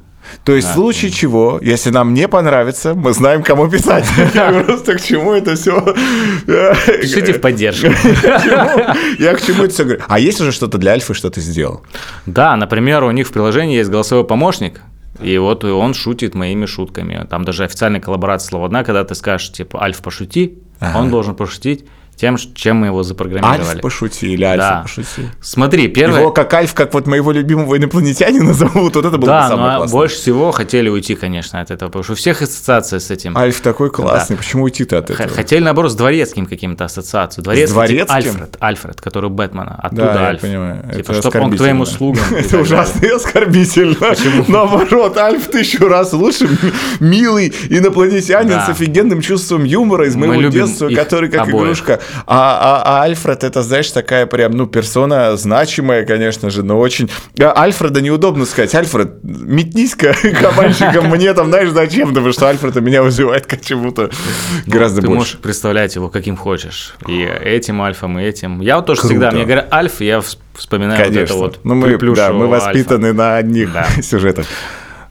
S1: То есть в случае чего, если нам не понравится, мы знаем, кому писать. Я просто к чему это все...
S2: Пишите в поддержку.
S1: Я к чему это все говорю? А есть уже что-то для Альфы, что ты сделал?
S2: Да, например, у них в приложении есть голосовой помощник, и вот он шутит моими шутками. Там даже официальная коллаборация слова одна, когда ты скажешь, типа, Альф, пошути, он должен пошутить тем, чем мы его
S1: Альф
S2: запрограммировали.
S1: пошути или Альфа
S2: Да.
S1: пошути?
S2: Смотри, первое...
S1: Его как Альф, как вот моего любимого инопланетянина зовут, вот это было бы
S2: Да,
S1: самое
S2: но
S1: классное.
S2: больше всего хотели уйти, конечно, от этого, потому что у всех ассоциация с этим.
S1: Альф такой классный, почему уйти-то от этого?
S2: Хотели, наоборот, с дворецким каким-то ассоциацию. Дворецкий, типа
S1: дворецким?
S2: Альфред, Альфред, который у Бэтмена. Оттуда
S1: Да, я
S2: Альф.
S1: понимаю.
S2: Типа,
S1: Это
S2: чтоб он к твоим услугам.
S1: Это ужасно и оскорбительно. Наоборот, Альф тысячу раз лучше. Милый инопланетянин
S2: Да.
S1: с офигенным чувством юмора из моего детства, который как игрушка. А, а- а Альфред это, знаешь, такая прям, ну, персона значимая, конечно же, но очень... А Альфреда неудобно сказать. Альфред, метнись-ка кабанчиком мне там, знаешь, зачем? Потому что Альфред меня вызывает к чему-то гораздо
S2: Ты
S1: больше.
S2: можешь представлять его каким хочешь. И этим альфом, и этим. Я вот тоже
S1: Круто.
S2: всегда, мне говорят альф, я вс- вспоминаю вот это вот
S1: ну, мы, да, мы
S2: альфа.
S1: воспитаны на одних
S2: Да.
S1: сюжетах.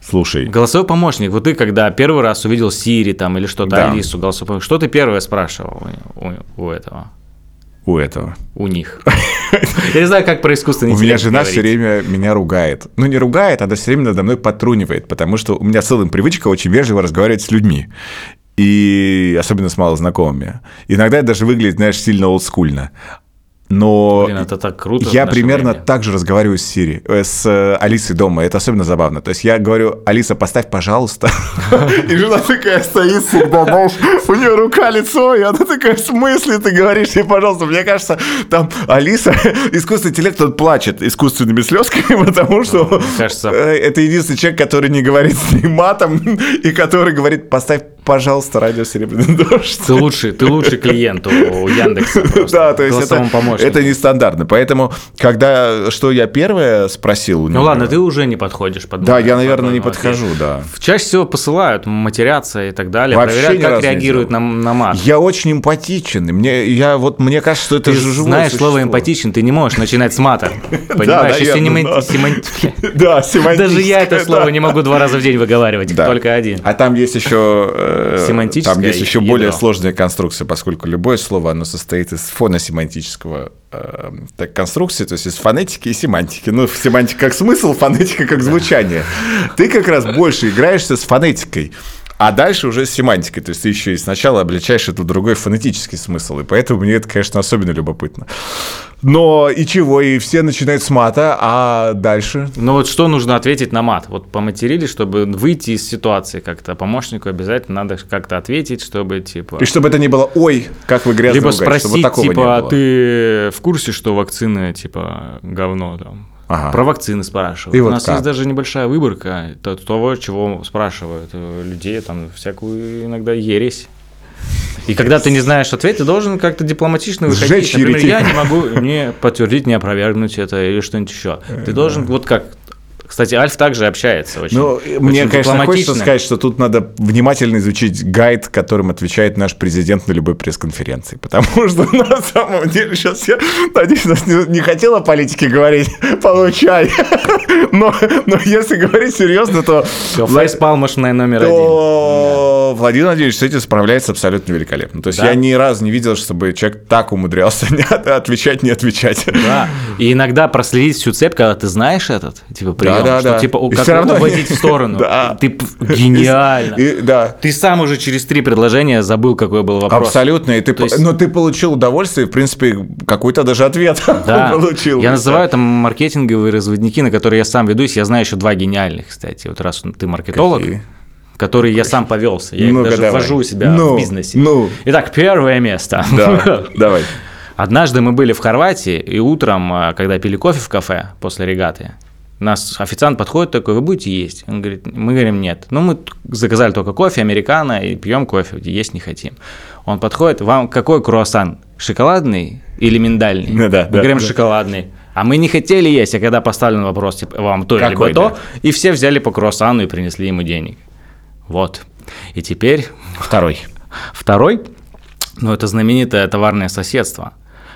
S1: Слушай,
S2: Голосовой помощник. Вот ты когда первый раз увидел Сири там или что-то,
S1: Да.
S2: Алису, голосовой помощник, что ты первое спрашивал у, у- у этого?
S1: у этого.
S2: У них. Я не знаю, как про искусственный
S1: У меня жена все время меня ругает. Ну, не ругает, она все время надо мной подтрунивает, потому что у меня в целом привычка очень вежливо разговаривать с людьми. И особенно с малознакомыми. Иногда это даже выглядит, знаешь, сильно олдскульно. Но
S2: Блин, это так круто.
S1: я примерно
S2: время.
S1: так же разговариваю с Сири, э, с э, Алисой дома. Это особенно забавно. То есть я говорю, Алиса, поставь, пожалуйста. И жена такая стоит всегда, знаешь, у нее рука, лицо, и она такая, в смысле ты говоришь ей, пожалуйста? Мне кажется, там Алиса, искусственный интеллект, он плачет искусственными слезками, потому что э, это единственный человек, который не говорит с ней матом, и который говорит, поставь, пожалуйста, радио «Серебряный дождь».
S2: Ты лучший, ты лучший клиент у Яндекса. просто,
S1: Да, то есть это,
S2: помощнику.
S1: это нестандартно. Поэтому, когда что я первое спросил у
S2: Ну
S1: него-
S2: ладно, ты уже не подходишь под
S1: Да, я, наверное, не подхожу, да.
S2: Чаще всего посылают, матерятся и так далее,
S1: Вообще
S2: проверяют, как реагируют на, на мат.
S1: Я очень эмпатичен. Мне, я, вот, мне кажется, что это
S2: Ты
S1: живое
S2: знаешь слово эмпатичен, ты не можешь начинать с мата. Понимаешь?
S1: Да.
S2: Даже я это слово не могу два раза в день выговаривать, только один.
S1: А там есть еще э,
S2: Семантическое
S1: там есть еще
S2: ядро.
S1: более сложная конструкция, поскольку любое слово оно состоит из фоносемантического э, так, конструкции, то есть из фонетики и семантики. Ну, семантика как смысл, фонетика как звучание. Ты как раз больше играешься с фонетикой. А дальше уже с семантикой. То есть ты еще и сначала обличаешь это другой фонетический смысл. И поэтому мне это, конечно, особенно любопытно. Но и чего? И все начинают с мата, а дальше?
S2: Ну вот что нужно ответить на мат? Вот поматерили, чтобы выйти из ситуации как-то. Помощнику обязательно надо как-то ответить, чтобы типа...
S1: И чтобы это не было «Ой, как вы грязно
S2: Либо
S1: ругаетесь»,
S2: спросить,
S1: чтобы такого не
S2: типа, а
S1: было.
S2: ты в курсе, что вакцины, типа, говно там?
S1: Ага.
S2: Про вакцины спрашивают.
S1: И
S2: У
S1: вот
S2: нас
S1: как?
S2: есть даже небольшая выборка то- того, чего спрашивают э, людей, там, всякую иногда ересь. И когда ты не знаешь ответ, ты должен как-то дипломатично выходить.
S1: Сжечь
S2: Например,
S1: еретика.
S2: я не могу не подтвердить, не опровергнуть это или что-нибудь еще. Ты должен вот как... Кстати, Альф также общается очень.
S1: Ну,
S2: очень
S1: мне, конечно, хочется сказать, что тут надо внимательно изучить гайд, которым отвечает наш президент на любой пресс-конференции. Потому что на самом деле сейчас я, надеюсь, нас не, не хотела о политике говорить, получай. Но, но если говорить серьезно, то,
S2: Всё,
S1: Вла-
S2: фейспалмошная номер один.
S1: то Владимир Владимирович с этим справляется абсолютно великолепно. То есть
S2: Да.
S1: я ни разу не видел, чтобы человек так умудрялся отвечать, не отвечать.
S2: Да. И иногда проследить всю цепь, когда ты знаешь этот, типа, прием,
S1: да,
S2: что
S1: да.
S2: типа
S1: И
S2: как
S1: равно-
S2: уводить в сторону.
S1: Да.
S2: Ты гениально.
S1: И- да.
S2: Ты сам уже через три предложения забыл, какой был вопрос.
S1: Абсолютно. И ты,
S2: есть-
S1: Но ты получил удовольствие, в принципе, какой-то даже ответ
S2: Да.
S1: получил.
S2: Я называю там маркетинговые разводники, на которые я сам ведусь. Я знаю еще два гениальных, кстати. Вот раз ты маркетолог,
S1: Какие?
S2: которые я сам повелся. Я их
S1: Ну-ка,
S2: даже
S1: давай.
S2: ввожу у себя
S1: Ну,
S2: в бизнесе.
S1: ну.
S2: Итак, первое место.
S1: Да, давай.
S2: Однажды мы были в Хорватии, и утром, а, когда пили кофе в кафе после регаты, нас официант подходит такой, вы будете есть? Он говорит, мы говорим, нет. Ну, мы заказали только кофе, американо, и пьем кофе, есть не хотим. Он подходит, вам какой круассан? Шоколадный или миндальный?
S1: Ну да,
S2: мы
S1: да,
S2: говорим,
S1: да.
S2: шоколадный. А мы не хотели есть, а когда поставлен вопрос, типа, вам то
S1: Какой,
S2: либо то,
S1: да?
S2: и все взяли по круассану и принесли ему денег. Вот. И теперь
S1: Второй.
S2: Второй, ну, это знаменитое товарное соседство.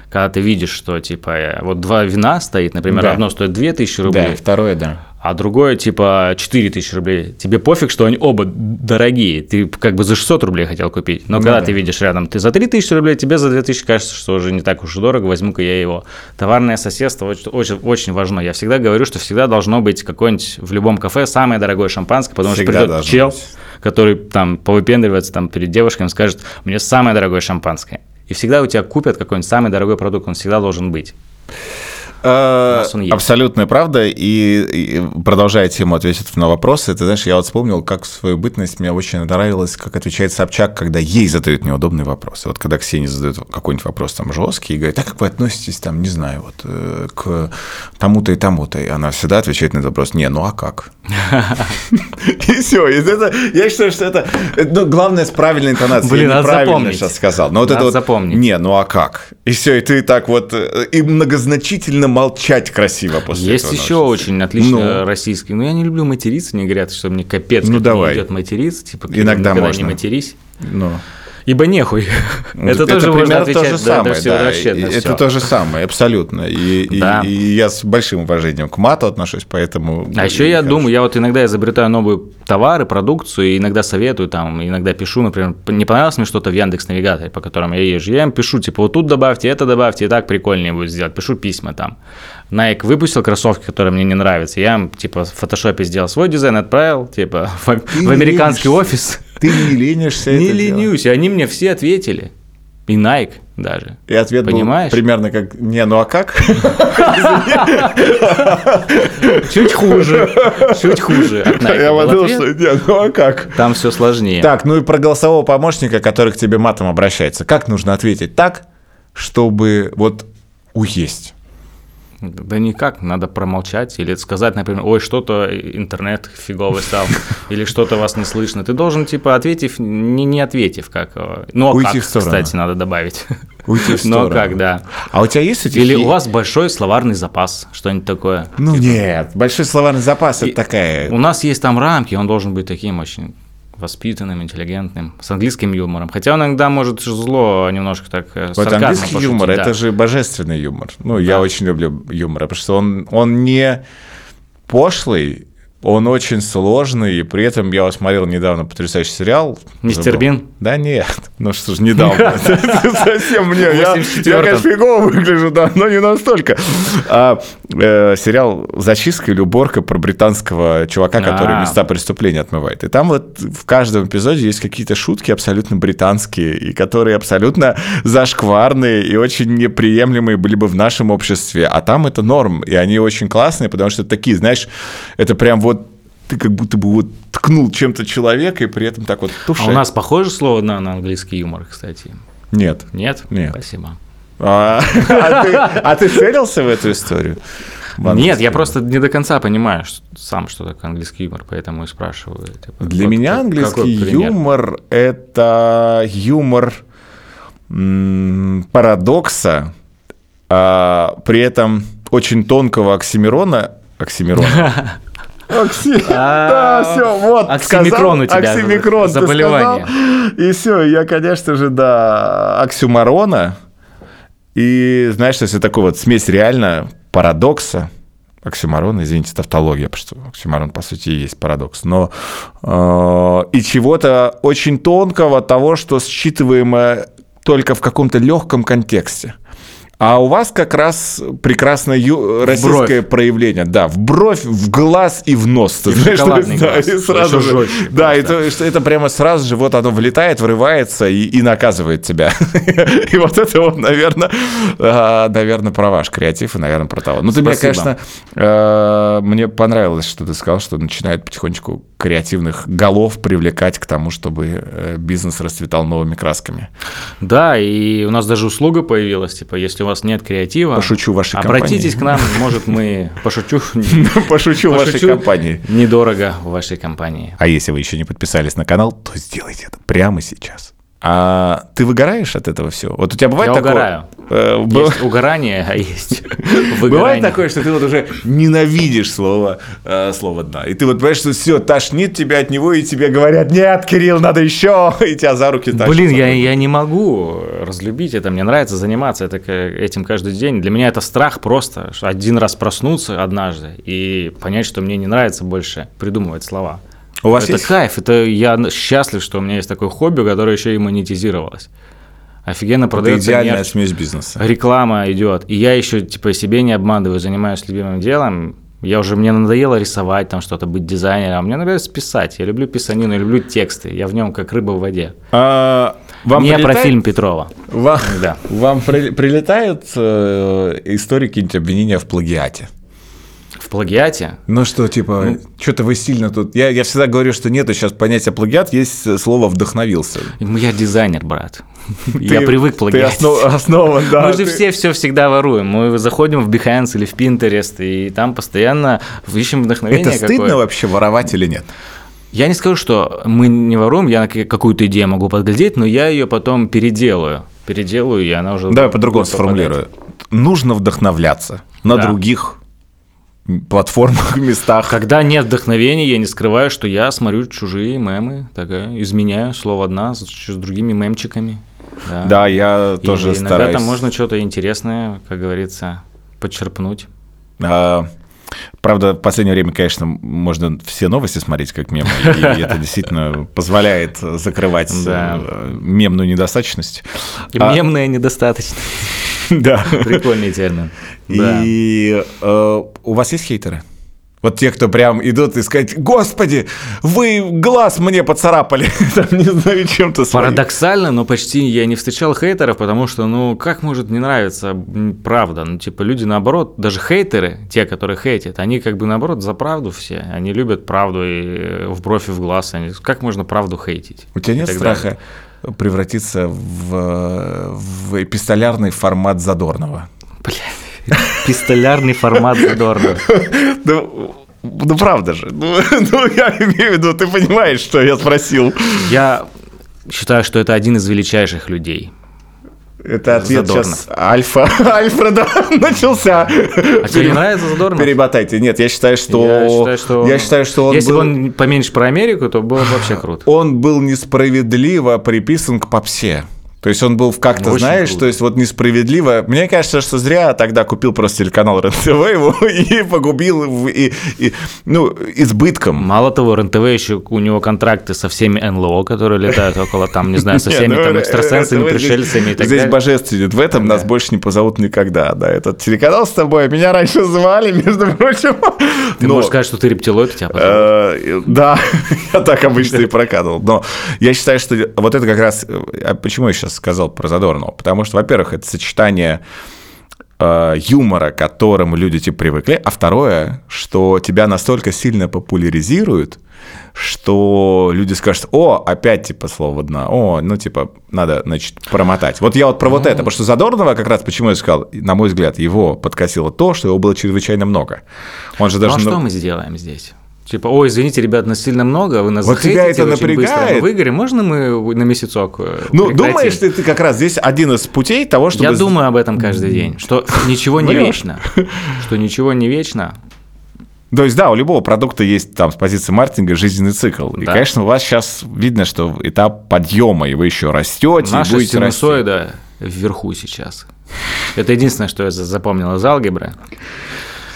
S2: Когда ты видишь, что, типа, э, вот два вина стоит, например,
S1: Да.
S2: одно стоит 2000
S1: Да,
S2: рублей,
S1: второе, да.
S2: а другое, типа, 4000 рублей. Тебе пофиг, что они оба дорогие. Ты как бы за 600 рублей хотел купить. Но
S1: Ну
S2: когда
S1: да.
S2: ты видишь рядом, ты за 3000 рублей, тебе за 2000 кажется, что уже не так уж и дорого, возьму-ка я его. Товарное соседство очень, очень, очень важно. Я всегда говорю, что всегда должно быть какое-нибудь в любом кафе самое дорогое шампанское, потому
S1: Всегда
S2: что придет чел,
S1: быть.
S2: который там повыпендривается там перед девушками, скажет, мне самое дорогое шампанское. И всегда у тебя купят какой-нибудь самый дорогой продукт, он всегда должен быть.
S1: Э. Абсолютная правда. И, и продолжая тему ответить на вопросы, ты знаешь, я вот вспомнил, как в свою бытность мне очень нравилось, как отвечает Собчак, когда ей задают неудобные вопросы. Вот когда Ксения задает какой-нибудь вопрос там жесткий и говорит, а как вы относитесь там, не знаю, вот э, к тому-то и тому-то, и она всегда отвечает на этот вопрос, не, ну а как? И все. Я считаю, что это ну, главное с правильной интонацией.
S2: Блин, надо запомнить.
S1: сейчас сказал. Но вот это вот, не, ну а как? И все, и ты так вот, э, и многозначительно молчать красиво после
S2: Есть
S1: этого
S2: еще
S1: научишься.
S2: очень отличный
S1: Ну.
S2: российский. Ну, я не люблю материться, мне говорят, что мне капец,
S1: Ну, давай.
S2: не идет материться. Типа,
S1: Иногда можно.
S2: не матерись.
S1: Ну.
S2: Ибо нехуй. Это
S1: Это
S2: тоже можно отвечать
S1: то же
S2: да,
S1: самое,
S2: да, всё,
S1: да.
S2: вообще на
S1: И
S2: всё.
S1: Это то же самое, абсолютно. И, и-
S2: Да.
S1: и я с большим уважением к мату отношусь, поэтому...
S2: А еще я
S1: хорошо.
S2: думаю, я вот иногда изобретаю новые товары, продукцию, и иногда советую, там, иногда пишу, например, не понравилось мне что-то в Яндекс Навигаторе, по которому я езжу, я им пишу, типа, вот тут добавьте, это добавьте, и так прикольнее будет сделать. Пишу письма там. Nike выпустил кроссовки, которые мне не нравятся, я им, типа, в фотошопе сделал свой дизайн, отправил, типа, в, в американский офис.
S1: Ты не ленишься
S2: Не ленюсь, и они мне все ответили. И Nike даже.
S1: И ответ
S2: Понимаешь?
S1: был примерно как «не, ну а как?»
S2: Чуть хуже, чуть хуже
S1: Я подумал, что «не, ну а как?»
S2: Там все сложнее.
S1: Так, ну и про голосового помощника, который к тебе матом обращается. Как нужно ответить так, чтобы вот уесть?
S2: Да никак, надо промолчать или сказать, например, ой, что-то интернет фиговый стал, или что-то вас не слышно. Ты должен, типа, ответив, не, не ответив, как... Ну, а как, кстати, надо добавить.
S1: Уйти в
S2: Ну,
S1: сторону.
S2: как, да.
S1: А у тебя есть эти...
S2: Или у вас большой словарный запас, что-нибудь такое.
S1: Ну нет, большой словарный запас это такая...
S2: У нас есть там рамки, он должен быть таким очень воспитанным, интеллигентным, с английским юмором. Хотя он иногда может зло немножко так э,
S1: Вот английский
S2: пошутить,
S1: юмор
S2: да.
S1: это же божественный юмор. Ну, я
S2: Да.
S1: очень люблю юмор, потому что он, он не пошлый, он очень сложный, и при этом я смотрел недавно потрясающий сериал.
S2: Мистер. Бин?
S1: Да нет, ну что ж, недавно. Совсем мне. Я,
S2: В 84-м.
S1: я, конечно, фигово выгляжу, да, но не настолько. А, э, сериал «Зачистка или уборка» про британского чувака, который
S2: А.
S1: места преступления отмывает. И там вот в каждом эпизоде есть какие-то шутки абсолютно британские, и которые абсолютно зашкварные и очень неприемлемые были бы в нашем обществе. А там это норм, и они очень классные, потому что такие, знаешь, это прям вот ты как будто бы вот ткнул чем-то человека, и при этом так вот
S2: А
S1: туше.
S2: у нас похоже слово на, на английский юмор, кстати?
S1: Нет.
S2: Нет?
S1: Нет.
S2: Спасибо.
S1: А, а ты, а ты целился в эту историю? В
S2: Нет, я просто не до конца понимаю что- сам, что такое английский юмор, поэтому и спрашиваю. типа,
S1: Для
S2: вот
S1: меня английский юмор – это юмор парадокса, а при этом очень тонкого оксимирона. Оксимирона. Окси... Да,
S2: А,
S1: все, вот.
S2: оксимикрон
S1: сказал,
S2: у тебя
S1: Оксимикрон
S2: заболевание.
S1: сказал. И все, я, конечно же, да, оксюмарона. И знаешь, это такой вот смесь реально парадокса, оксюмарон, извините, тавтология, потому что оксюмарон, по сути, и есть парадокс, но э, и чего-то очень тонкого, того, что считываемо только в каком-то легком контексте. А у вас как раз прекрасное ю- российское проявление. Да, в бровь, в глаз и в нос. Ты
S2: И
S1: знаешь,
S2: шоколадный
S1: да,
S2: глаз.
S1: и сразу же,
S2: жестче
S1: да, и
S2: просто.
S1: то, что это прямо сразу же вот оно влетает, врывается и, и наказывает тебя. И вот это вот, наверное, наверное, про ваш креатив и, наверное, про того. Ну, ты мне,
S2: Спасибо.
S1: конечно, э, мне понравилось, что ты сказал, что начинает потихонечку креативных голов привлекать к тому, чтобы э, бизнес расцветал новыми красками.
S2: Да, и у нас даже услуга появилась, типа, если вас нет креатива,
S1: Пошучу вашей
S2: обратитесь
S1: компании.
S2: к нам, может, мы пошучу,
S1: Пошучу вашей компании.
S2: недорого в вашей компании.
S1: А если вы еще не подписались на канал, то сделайте это прямо сейчас. А ты выгораешь от этого всего? Вот у тебя бывает
S2: Я
S1: такое?
S2: угораю.
S1: Э, б-
S2: Есть угорание, а есть
S1: Бывает
S2: выгорание.
S1: такое, что ты вот уже ненавидишь слово, э, слово «дна». И ты вот понимаешь, что все, тошнит тебя от него, и тебе говорят, нет, Кирилл, надо еще, и тебя за руки тащат.
S2: Блин, я, я не могу разлюбить это, мне нравится заниматься это, этим каждый день. Для меня это страх просто, один раз проснуться однажды и понять, что мне не нравится больше придумывать слова.
S1: У вас
S2: это
S1: есть-
S2: кайф, это я счастлив, что у меня есть такое хобби, которое еще и монетизировалось. Офигенно
S1: Это
S2: продается
S1: идеальная
S2: мерч,
S1: смесь бизнеса.
S2: реклама идет, и я еще типа себе не обманываю, занимаюсь любимым делом. Я уже мне надоело рисовать там что-то, быть дизайнером. Мне нравится писать. Я люблю писанину, я люблю тексты. Я в нем как рыба в воде.
S1: А, вам
S2: не про
S1: прилетает-
S2: фильм Петрова.
S1: Вам,
S2: Да.
S1: вам при- прилетают э, истории, какие-нибудь обвинения в плагиате?
S2: В плагиате.
S1: Ну что, типа, что-то вы сильно тут... Я, я всегда говорю, что нету сейчас понятия плагиат, есть слово «вдохновился».
S2: Я дизайнер, брат. Я
S1: Ты-
S2: привык
S1: Ты
S2: плагиатить.
S1: основ- основан, да.
S2: Мы же
S1: ты-
S2: все все всегда воруем. Мы заходим в Behance или в Pinterest, и там постоянно ищем вдохновение
S1: Это стыдно
S2: какое.
S1: вообще воровать или нет?
S2: Я не скажу, что мы не воруем, я какую-то идею могу подглядеть, но я ее потом переделаю. Переделаю, и она уже...
S1: Давай по-другому сформулирую. Нужно вдохновляться на
S2: Да.
S1: других платформах, местах.
S2: Когда нет вдохновения, я не скрываю, что я смотрю чужие мемы, такая, изменяю слово одна с, с другими мемчиками. Да,
S1: Да, я
S2: И
S1: тоже
S2: иногда
S1: стараюсь.
S2: там можно что-то интересное, как говорится, подчерпнуть.
S1: А, Правда, в последнее время, конечно, можно все новости смотреть как мемы, и это действительно позволяет закрывать
S2: Да.
S1: э, мемную недостаточность.
S2: И
S1: А,
S2: мемное недостаточно.
S1: Да.
S2: Прикольный термин.
S1: И э, у вас есть хейтеры? Вот те, кто прям идут и сказать, господи, вы глаз мне поцарапали, там, не знаю, чем-то своим».
S2: Парадоксально, но почти я не встречал хейтеров, потому что, ну, как может не нравиться правда? Ну, типа, люди наоборот, даже хейтеры, те, которые хейтят, они как бы наоборот за правду все. Они любят правду и э, в бровь и в глаз. Они... Как можно правду хейтить?
S1: У тебя нет страха превратиться в, в эпистолярный формат Задорнова?
S2: Бля, пистолярный формат Задорно.
S1: Ну, ну правда же. Ну, ну, я имею в виду, ты понимаешь, что я спросил.
S2: Я считаю, что это один из величайших людей.
S1: Это ответ
S2: Задорнов.
S1: сейчас Альфа. Альфреда начался.
S2: А тебе не нравится Задорнов?
S1: Перемотайте. Нет, я считаю, что...
S2: Я считаю, что,
S1: я считаю, что он
S2: если
S1: был...
S2: бы он поменьше про Америку, то было бы вообще круто.
S1: он был несправедливо приписан к попсе. То есть он был как-то, знаешь,
S2: круто.
S1: то есть вот несправедливо. Мне кажется, что зря тогда купил просто телеканал РЕН-ТВ его и погубил и, и, ну, избытком.
S2: Мало того, РНТВ еще у него контракты со всеми НЛО, которые летают около там, не знаю, со всеми
S1: ну,
S2: там
S1: э,
S2: экстрасенсами,
S1: РЕН-ТВ здесь-
S2: пришельцами и так
S1: Здесь
S2: далее.
S1: божественен. В этом нас больше не позовут никогда. Да, этот телеканал с тобой. Меня раньше звали, между прочим.
S2: Ты
S1: Но-
S2: можешь сказать, что ты рептилоид, тебя позовут.
S1: Э, Да, я так обычно и прокатывал. Но я считаю, что вот это как раз... а Почему я сейчас сказал про Задорнова? Потому что, во-первых, это сочетание э, юмора, к которому люди типа привыкли, а второе, что тебя настолько сильно популяризируют, что люди скажут, о, опять типа слово дна, о, ну типа надо, значит, промотать. Вот я вот про вот
S2: Ну.
S1: это, потому что Задорнова как раз, почему я сказал, на мой взгляд, его подкосило то, что его было чрезвычайно много. Он же
S2: Ну
S1: даже...
S2: а
S1: ну,
S2: что мы сделаем здесь? Типа, ой, извините, ребят, нас сильно много, вы нас
S1: Вот тебя это
S2: очень быстро.
S1: напрягает?
S2: Мы выиграем, можно мы на месяцок э,
S1: Ну,
S2: прекратим?
S1: думаешь ли ты как раз здесь один из путей того, чтобы...
S2: Я думаю об этом каждый день, что ничего не вечно. Что ничего не вечно.
S1: То есть, да, у любого продукта есть там с позиции маркетинга жизненный цикл. И,
S2: Да.
S1: конечно, у вас сейчас видно, что этап подъема, и вы еще растете, и
S2: Наша
S1: будете расти.
S2: синусоида вверху сейчас. Это единственное, что я за- запомнил из алгебры.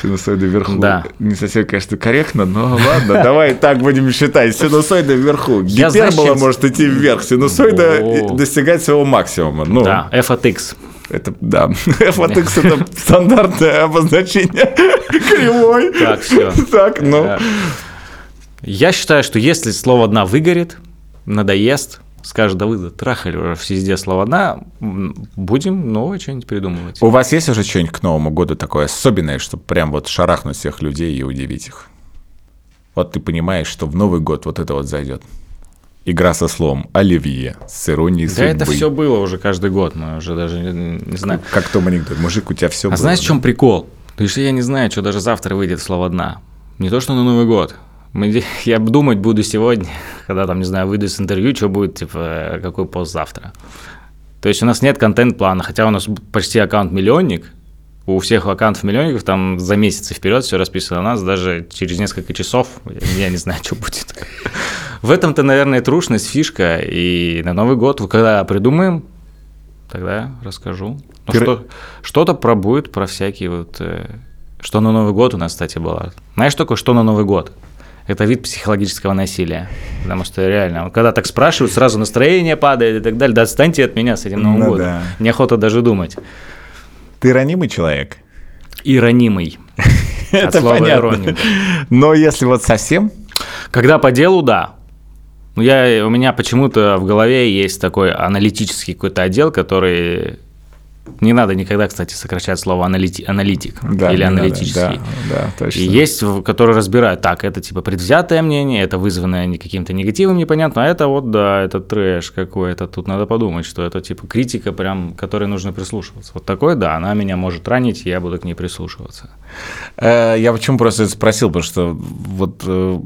S1: Синусоида вверху.
S2: Да.
S1: Не совсем, конечно, корректно, но ладно, давай так будем считать. Синусоида вверху. Гипербола может идти вверх, синусоида достигать своего максимума. Ну,
S2: Да, f от x.
S1: это, да. f от x это стандартное обозначение кривой.
S2: Так, все.
S1: Так, ну.
S2: Я считаю, что если слово «дна» выгорит, надоест, скажет, да вы трахали уже везде слово «дна», м, будем новое что-нибудь придумывать.
S1: У вас есть уже что-нибудь к Новому году такое особенное, чтобы прям вот шарахнуть всех людей и удивить их? Вот ты понимаешь, что в Новый год вот это вот зайдет. Игра со словом «Оливье» с иронией
S2: Да
S1: судьбы.
S2: это все было уже каждый год, мы уже даже не, не знаем.
S1: Как в том анекдоте. Мужик, у тебя все
S2: А знаешь, в чем прикол? То есть я не знаю, что даже завтра выйдет слово «дна». Не то, что на Новый год. Мы- Я думать буду сегодня, когда там, не знаю, выйду с интервью, что будет, типа, какой пост завтра. То есть у нас нет контент-плана, хотя у нас почти аккаунт-миллионник, у всех аккаунтов миллионников там за месяцы вперед все расписано, у нас даже через несколько часов, я не знаю, что будет. В этом-то, наверное, трушность, фишка, и на Новый год, когда придумаем, тогда расскажу. Ну,
S1: Пир-
S2: что, что-то про будет, про всякие вот... э, Что на Новый год у нас, кстати, было. Знаешь, такое «что на Новый год»? Это вид психологического насилия. Потому что реально, когда так спрашивают, сразу настроение падает и так далее. Да отстаньте от меня с этим Новым
S1: Ну
S2: годом.
S1: да.
S2: Неохота даже думать.
S1: Ты ранимый человек.
S2: И ранимый.
S1: Это понятно. Но если вот совсем...
S2: Когда по делу, да. Я, у меня почему-то в голове есть такой аналитический какой-то отдел, который... Не надо никогда, кстати, сокращать слово аналити- аналитик
S1: Да,
S2: или
S1: не надо,
S2: аналитический.
S1: Да, да, точно.
S2: И есть, которые разбирают, так, это типа предвзятое мнение, это вызванное каким-то негативом непонятно, а это вот, да, это трэш какой-то, тут надо подумать, что это типа критика прям, которой нужно прислушиваться. Вот такое, да, она меня может ранить, и я буду к ней прислушиваться.
S1: Э, Я почему просто спросил, потому что вот, э,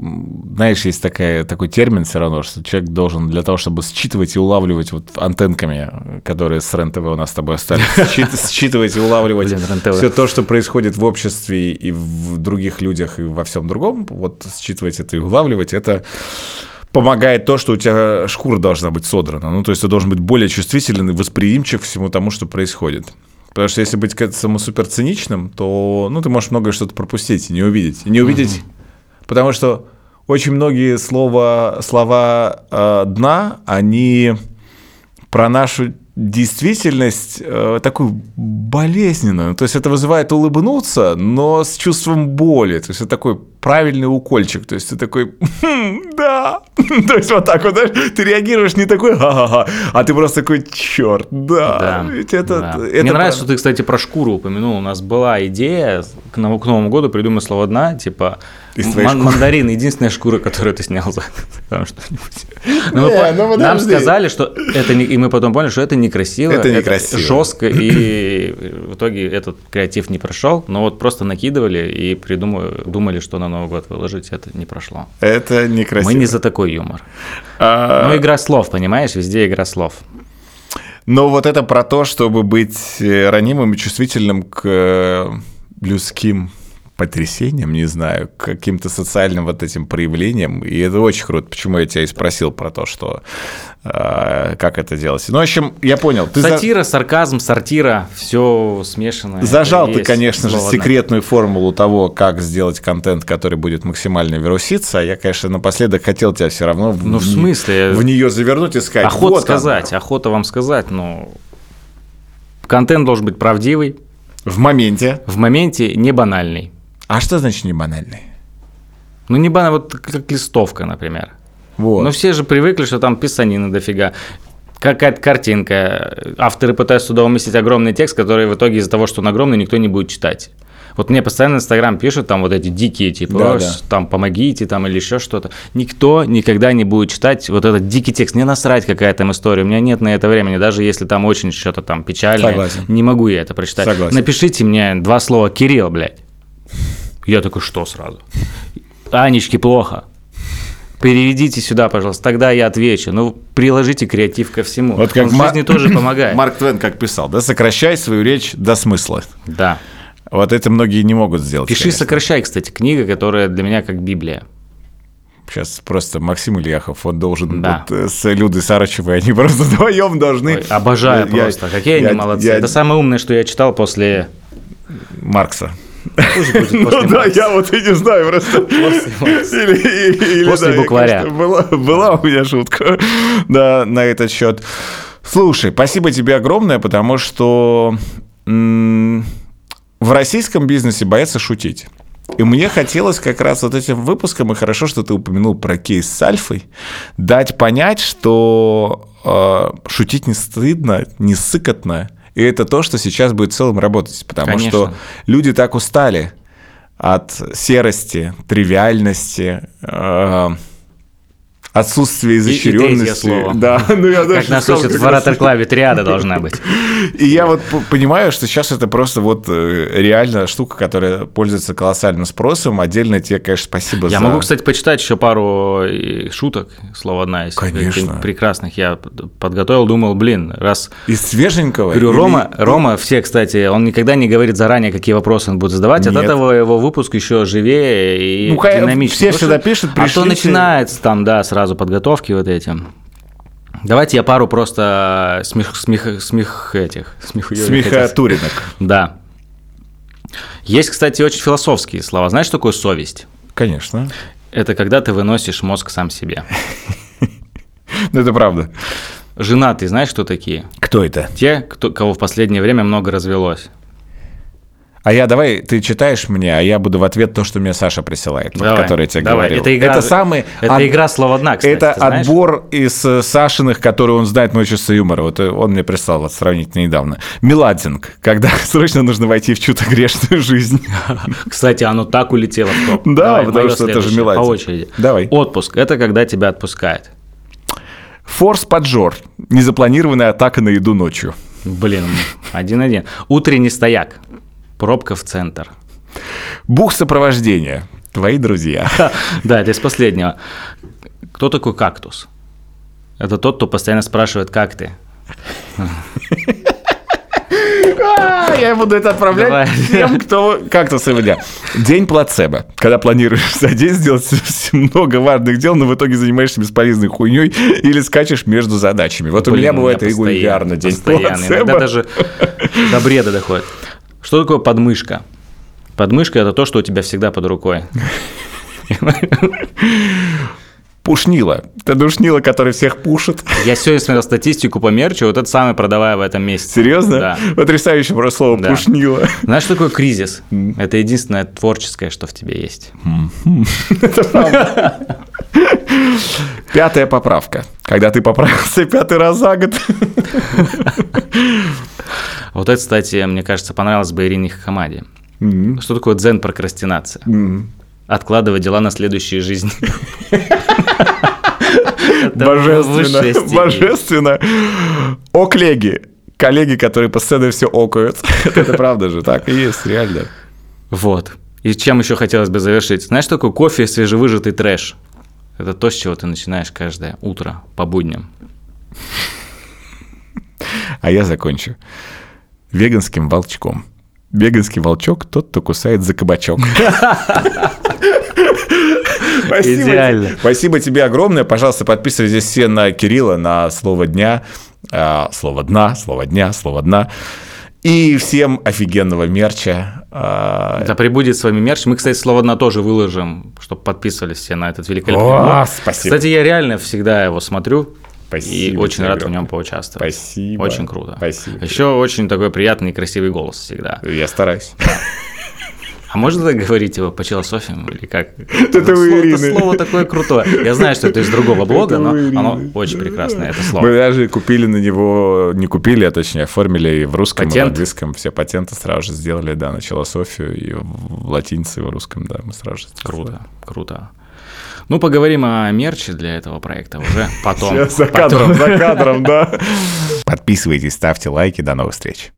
S1: знаешь, есть такая, такой термин все равно, что человек должен для того, чтобы считывать и улавливать вот антенками, которые с РЕН-ТВ у нас с тобой остались, считывать и улавливать все то, что происходит в обществе и в других людях и во всем другом, вот считывать это и улавливать, это помогает то, что у тебя шкура должна быть содрана. Ну, то есть ты должен быть более чувствителен и восприимчив к всему тому, что происходит. Потому что если быть к этому супер циничным, то ну, ты можешь многое что-то пропустить и не увидеть. И не увидеть, потому что очень многие слова, слова э, дна, они про нашу действительность э, такую болезненную. То есть это вызывает улыбнуться, но с чувством боли. То есть это такой правильный укольчик. То есть ты такой, «Хм, да. То есть вот так вот, знаешь, ты реагируешь не такой, ха-ха-ха, а ты просто такой, черт, да.
S2: Да,
S1: Ведь это,
S2: да.
S1: это
S2: Мне нравится,
S1: правда.
S2: что ты, кстати, про шкуру упомянул. У нас была идея к к Новому году придумать слово «дна», типа
S1: Из твоей
S2: ман-
S1: шкуры.
S2: мандарин – единственная шкура, которую ты снял за там что-нибудь. Но мы
S1: Не,
S2: по-
S1: ну
S2: Нам сказали, что это не... И мы потом поняли, что это некрасиво.
S1: Это некрасиво.
S2: жестко, и в итоге этот креатив не прошел. Но вот просто накидывали и придумали, думали, что на Новый год выложить. Это не прошло.
S1: Это некрасиво.
S2: Мы не за такой юмор.
S1: А,
S2: Ну, игра слов, понимаешь? Везде игра слов.
S1: Но вот это про то, чтобы быть э, ранимым и чувствительным к э, людским потрясениям, не знаю, каким-то социальным вот этим проявлениям. И это очень круто. Почему я тебя и спросил про то, что э, как это делать. Ну, в общем, я понял. Ты за-
S2: Сатира, сарказм, сортира, все смешанное.
S1: Зажал ты, конечно же, секретную формулу того, как сделать контент, который будет максимально вируситься. А я, конечно, напоследок хотел тебя все равно в,
S2: Ну, в смысле?
S1: в нее завернуть и сказать.
S2: Охота
S1: вот
S2: сказать,
S1: оно.
S2: охота вам сказать, но контент должен быть правдивый,
S1: В моменте.
S2: в моменте не банальный.
S1: А что значит не банальный?
S2: Ну, не банальный, вот как листовка, например.
S1: Вот.
S2: Но все же привыкли, что там писанина дофига. Какая-то картинка. Авторы пытаются туда уместить огромный текст, который в итоге из-за того, что он огромный, никто не будет читать. Вот мне постоянно Инстаграм пишут там вот эти дикие, типа,
S1: Да,
S2: «Ой,
S1: да.
S2: там, помогите, там, или еще что-то. Никто никогда не будет читать вот этот дикий текст. Мне насрать, какая там история. У меня нет на это времени, даже если там очень что-то там печальное.
S1: Согласен.
S2: Не могу я это прочитать.
S1: Согласен.
S2: Напишите мне два слова «Кирилл», блядь. Я такой, что сразу? Анечке плохо. Переведите сюда, пожалуйста, тогда я отвечу. Ну, приложите креатив ко всему.
S1: Вот как
S2: Он в
S1: Ма-
S2: жизни тоже помогает.
S1: Марк Твен как писал, да, сокращай свою речь до смысла.
S2: Да.
S1: Вот это многие не могут сделать.
S2: Пиши,
S1: конечно.
S2: сокращай, кстати, книга, которая для меня как Библия.
S1: Сейчас просто Максим Ильяхов, он должен
S2: Да.
S1: вот, э, с Людой Сарычевой, они просто вдвоем должны...
S2: Ой, обожаю
S1: Я-
S2: просто. Какие
S1: я-
S2: они молодцы.
S1: я-
S2: Это самое умное, что я читал после...
S1: Маркса.
S2: Пусть будет
S1: Ну
S2: после
S1: да,
S2: Маркса.
S1: я вот и не знаю просто.
S2: После
S1: да,
S2: букваря.
S1: Была, у меня шутка да, на этот счет. Слушай, спасибо тебе огромное, потому что в российском бизнесе боятся шутить. И мне хотелось как раз вот этим выпуском, и хорошо, что ты упомянул про кейс с Альфой, дать понять, что э, шутить не стыдно, не сыкотно, и это то, что сейчас будет в целом работать, потому
S2: Конечно.
S1: что люди так устали от серости, тривиальности, э, отсутствия
S2: И- и
S1: изощренности.
S2: слово.
S1: Да, ну я даже
S2: нас
S1: как
S2: в
S1: раз-
S2: Ораторклаве, триада должна быть.
S1: и я вот понимаю, что сейчас это просто вот э, реально штука, которая пользуется колоссальным спросом. Отдельно тебе, конечно, спасибо
S2: Я
S1: за...
S2: могу, кстати, почитать еще пару э, шуток, слово одна из
S1: Конечно.
S2: прекрасных. Я подготовил, думал, блин, раз...
S1: Из свеженького?
S2: Говорю,
S1: или-
S2: Рома, Рома, все, кстати, он никогда не говорит заранее, какие вопросы он будет задавать. От
S1: Нет.
S2: этого его выпуск еще живее и
S1: Ну,
S2: динамичнее.
S1: все всегда пишут,
S2: А то
S1: пришлите.
S2: начинается там, да, сразу подготовки вот эти. Давайте я пару просто смех, смех, смех этих, сказать.
S1: Смехотуринок.
S2: Да. Есть, кстати, очень философские слова. Знаешь, что такое совесть?
S1: Конечно.
S2: Это когда ты выносишь мозг сам себе.
S1: Ну, это правда.
S2: Женатые, знаешь, кто такие?
S1: Кто это?
S2: Те, кто, кого в последнее время много развелось.
S1: А я давай, ты читаешь мне, а я буду в ответ то, что мне Саша присылает, вот,
S2: Давай,
S1: который я тебе
S2: давай.
S1: говорил.
S2: Это игра-
S1: это самый...
S2: это
S1: от-
S2: игра слова «дна», кстати,
S1: Это отбор из э, Сашиных, которые он знает мое чувство юмора. Вот э, он мне прислал вот сравнительно недавно. Меладзинг, когда срочно нужно войти в чью-то грешную жизнь.
S2: Кстати, оно так улетело в топ.
S1: Да,
S2: Давай,
S1: потому что это же Меладзе.
S2: По очереди.
S1: Давай.
S2: Отпуск – это когда тебя отпускает.
S1: Форс-поджор. Незапланированная атака на еду ночью.
S2: Блин, один-один. Утренний стояк. Пробка в центр.
S1: Бух сопровождения. Твои друзья.
S2: Да, это из последнего. Кто такой кактус? Это тот, кто постоянно спрашивает, как ты.
S1: А, Я буду это отправлять
S2: Давай.
S1: всем, кто как-то сегодня. День плацебо. Когда планируешь за день сделать много важных дел, но в итоге занимаешься бесполезной хуйней или скачешь между задачами. Вот у меня бывает регулярно день
S2: постоянно.
S1: плацебо.
S2: Иногда даже до бреда доходит. Что такое подмышка? Подмышка – это то, что у тебя всегда под рукой.
S1: Пушнила. Это душнила, который всех пушит.
S2: Я сегодня смотрел статистику по мерчу, вот это самое продавая в этом месяце.
S1: Серьезно?
S2: Да.
S1: Потрясающее просто слово
S2: Да.
S1: пушнила.
S2: Знаешь, что такое кризис? Это единственное творческое, что в тебе есть.
S1: Пятая поправка. Когда ты поправился пятый раз за год.
S2: Вот это, кстати, мне кажется, понравилось бы Ирине Хакамаде. Что такое дзен-прокрастинация? Откладывать дела на следующую жизнь.
S1: Божественно. Божественно. О, коллеги. Коллеги, которые постоянно все окают. Это правда же, так и есть, реально.
S2: Вот. И чем еще хотелось бы завершить? Знаешь, что такое кофе свежевыжатый трэш? Это то, с чего ты начинаешь каждое утро по будням.
S1: А я закончу. Веганским волчком. Веганский волчок тот, кто кусает за кабачок. Спасибо,
S2: Идеально.
S1: Спасибо тебе огромное. Пожалуйста, подписывайтесь все на Кирилла, на слово дня. а, Слово дна, слово дня, слово дна. И всем офигенного мерча. а,
S2: Да прибудет с вами мерч. Мы, кстати, слово «на» тоже выложим, чтобы подписывались все на этот великолепный
S1: О, спасибо.
S2: Кстати, я реально всегда его смотрю.
S1: Спасибо
S2: и очень рад в нем поучаствовать.
S1: Спасибо.
S2: Очень круто.
S1: Спасибо.
S2: Еще очень такой приятный и красивый голос всегда.
S1: Я стараюсь.
S2: А можно так говорить его по философиям или как?
S1: Это у
S2: слово,
S1: Ирины.
S2: слово такое крутое. Я знаю, что это из другого блога,
S1: Это
S2: но оно очень прекрасное, это
S1: Мы
S2: слово.
S1: даже купили на него, не купили, а точнее оформили и в русском, и в
S2: Патент?
S1: английском. Все патенты сразу же сделали, да, на философию, и в латинице, и в русском, да, мы сразу же сделали.
S2: Круто, круто. Ну, поговорим о мерче для этого проекта уже потом.
S1: Сейчас за
S2: Потом.
S1: кадром, за кадром, да. Подписывайтесь, ставьте лайки, до новых встреч.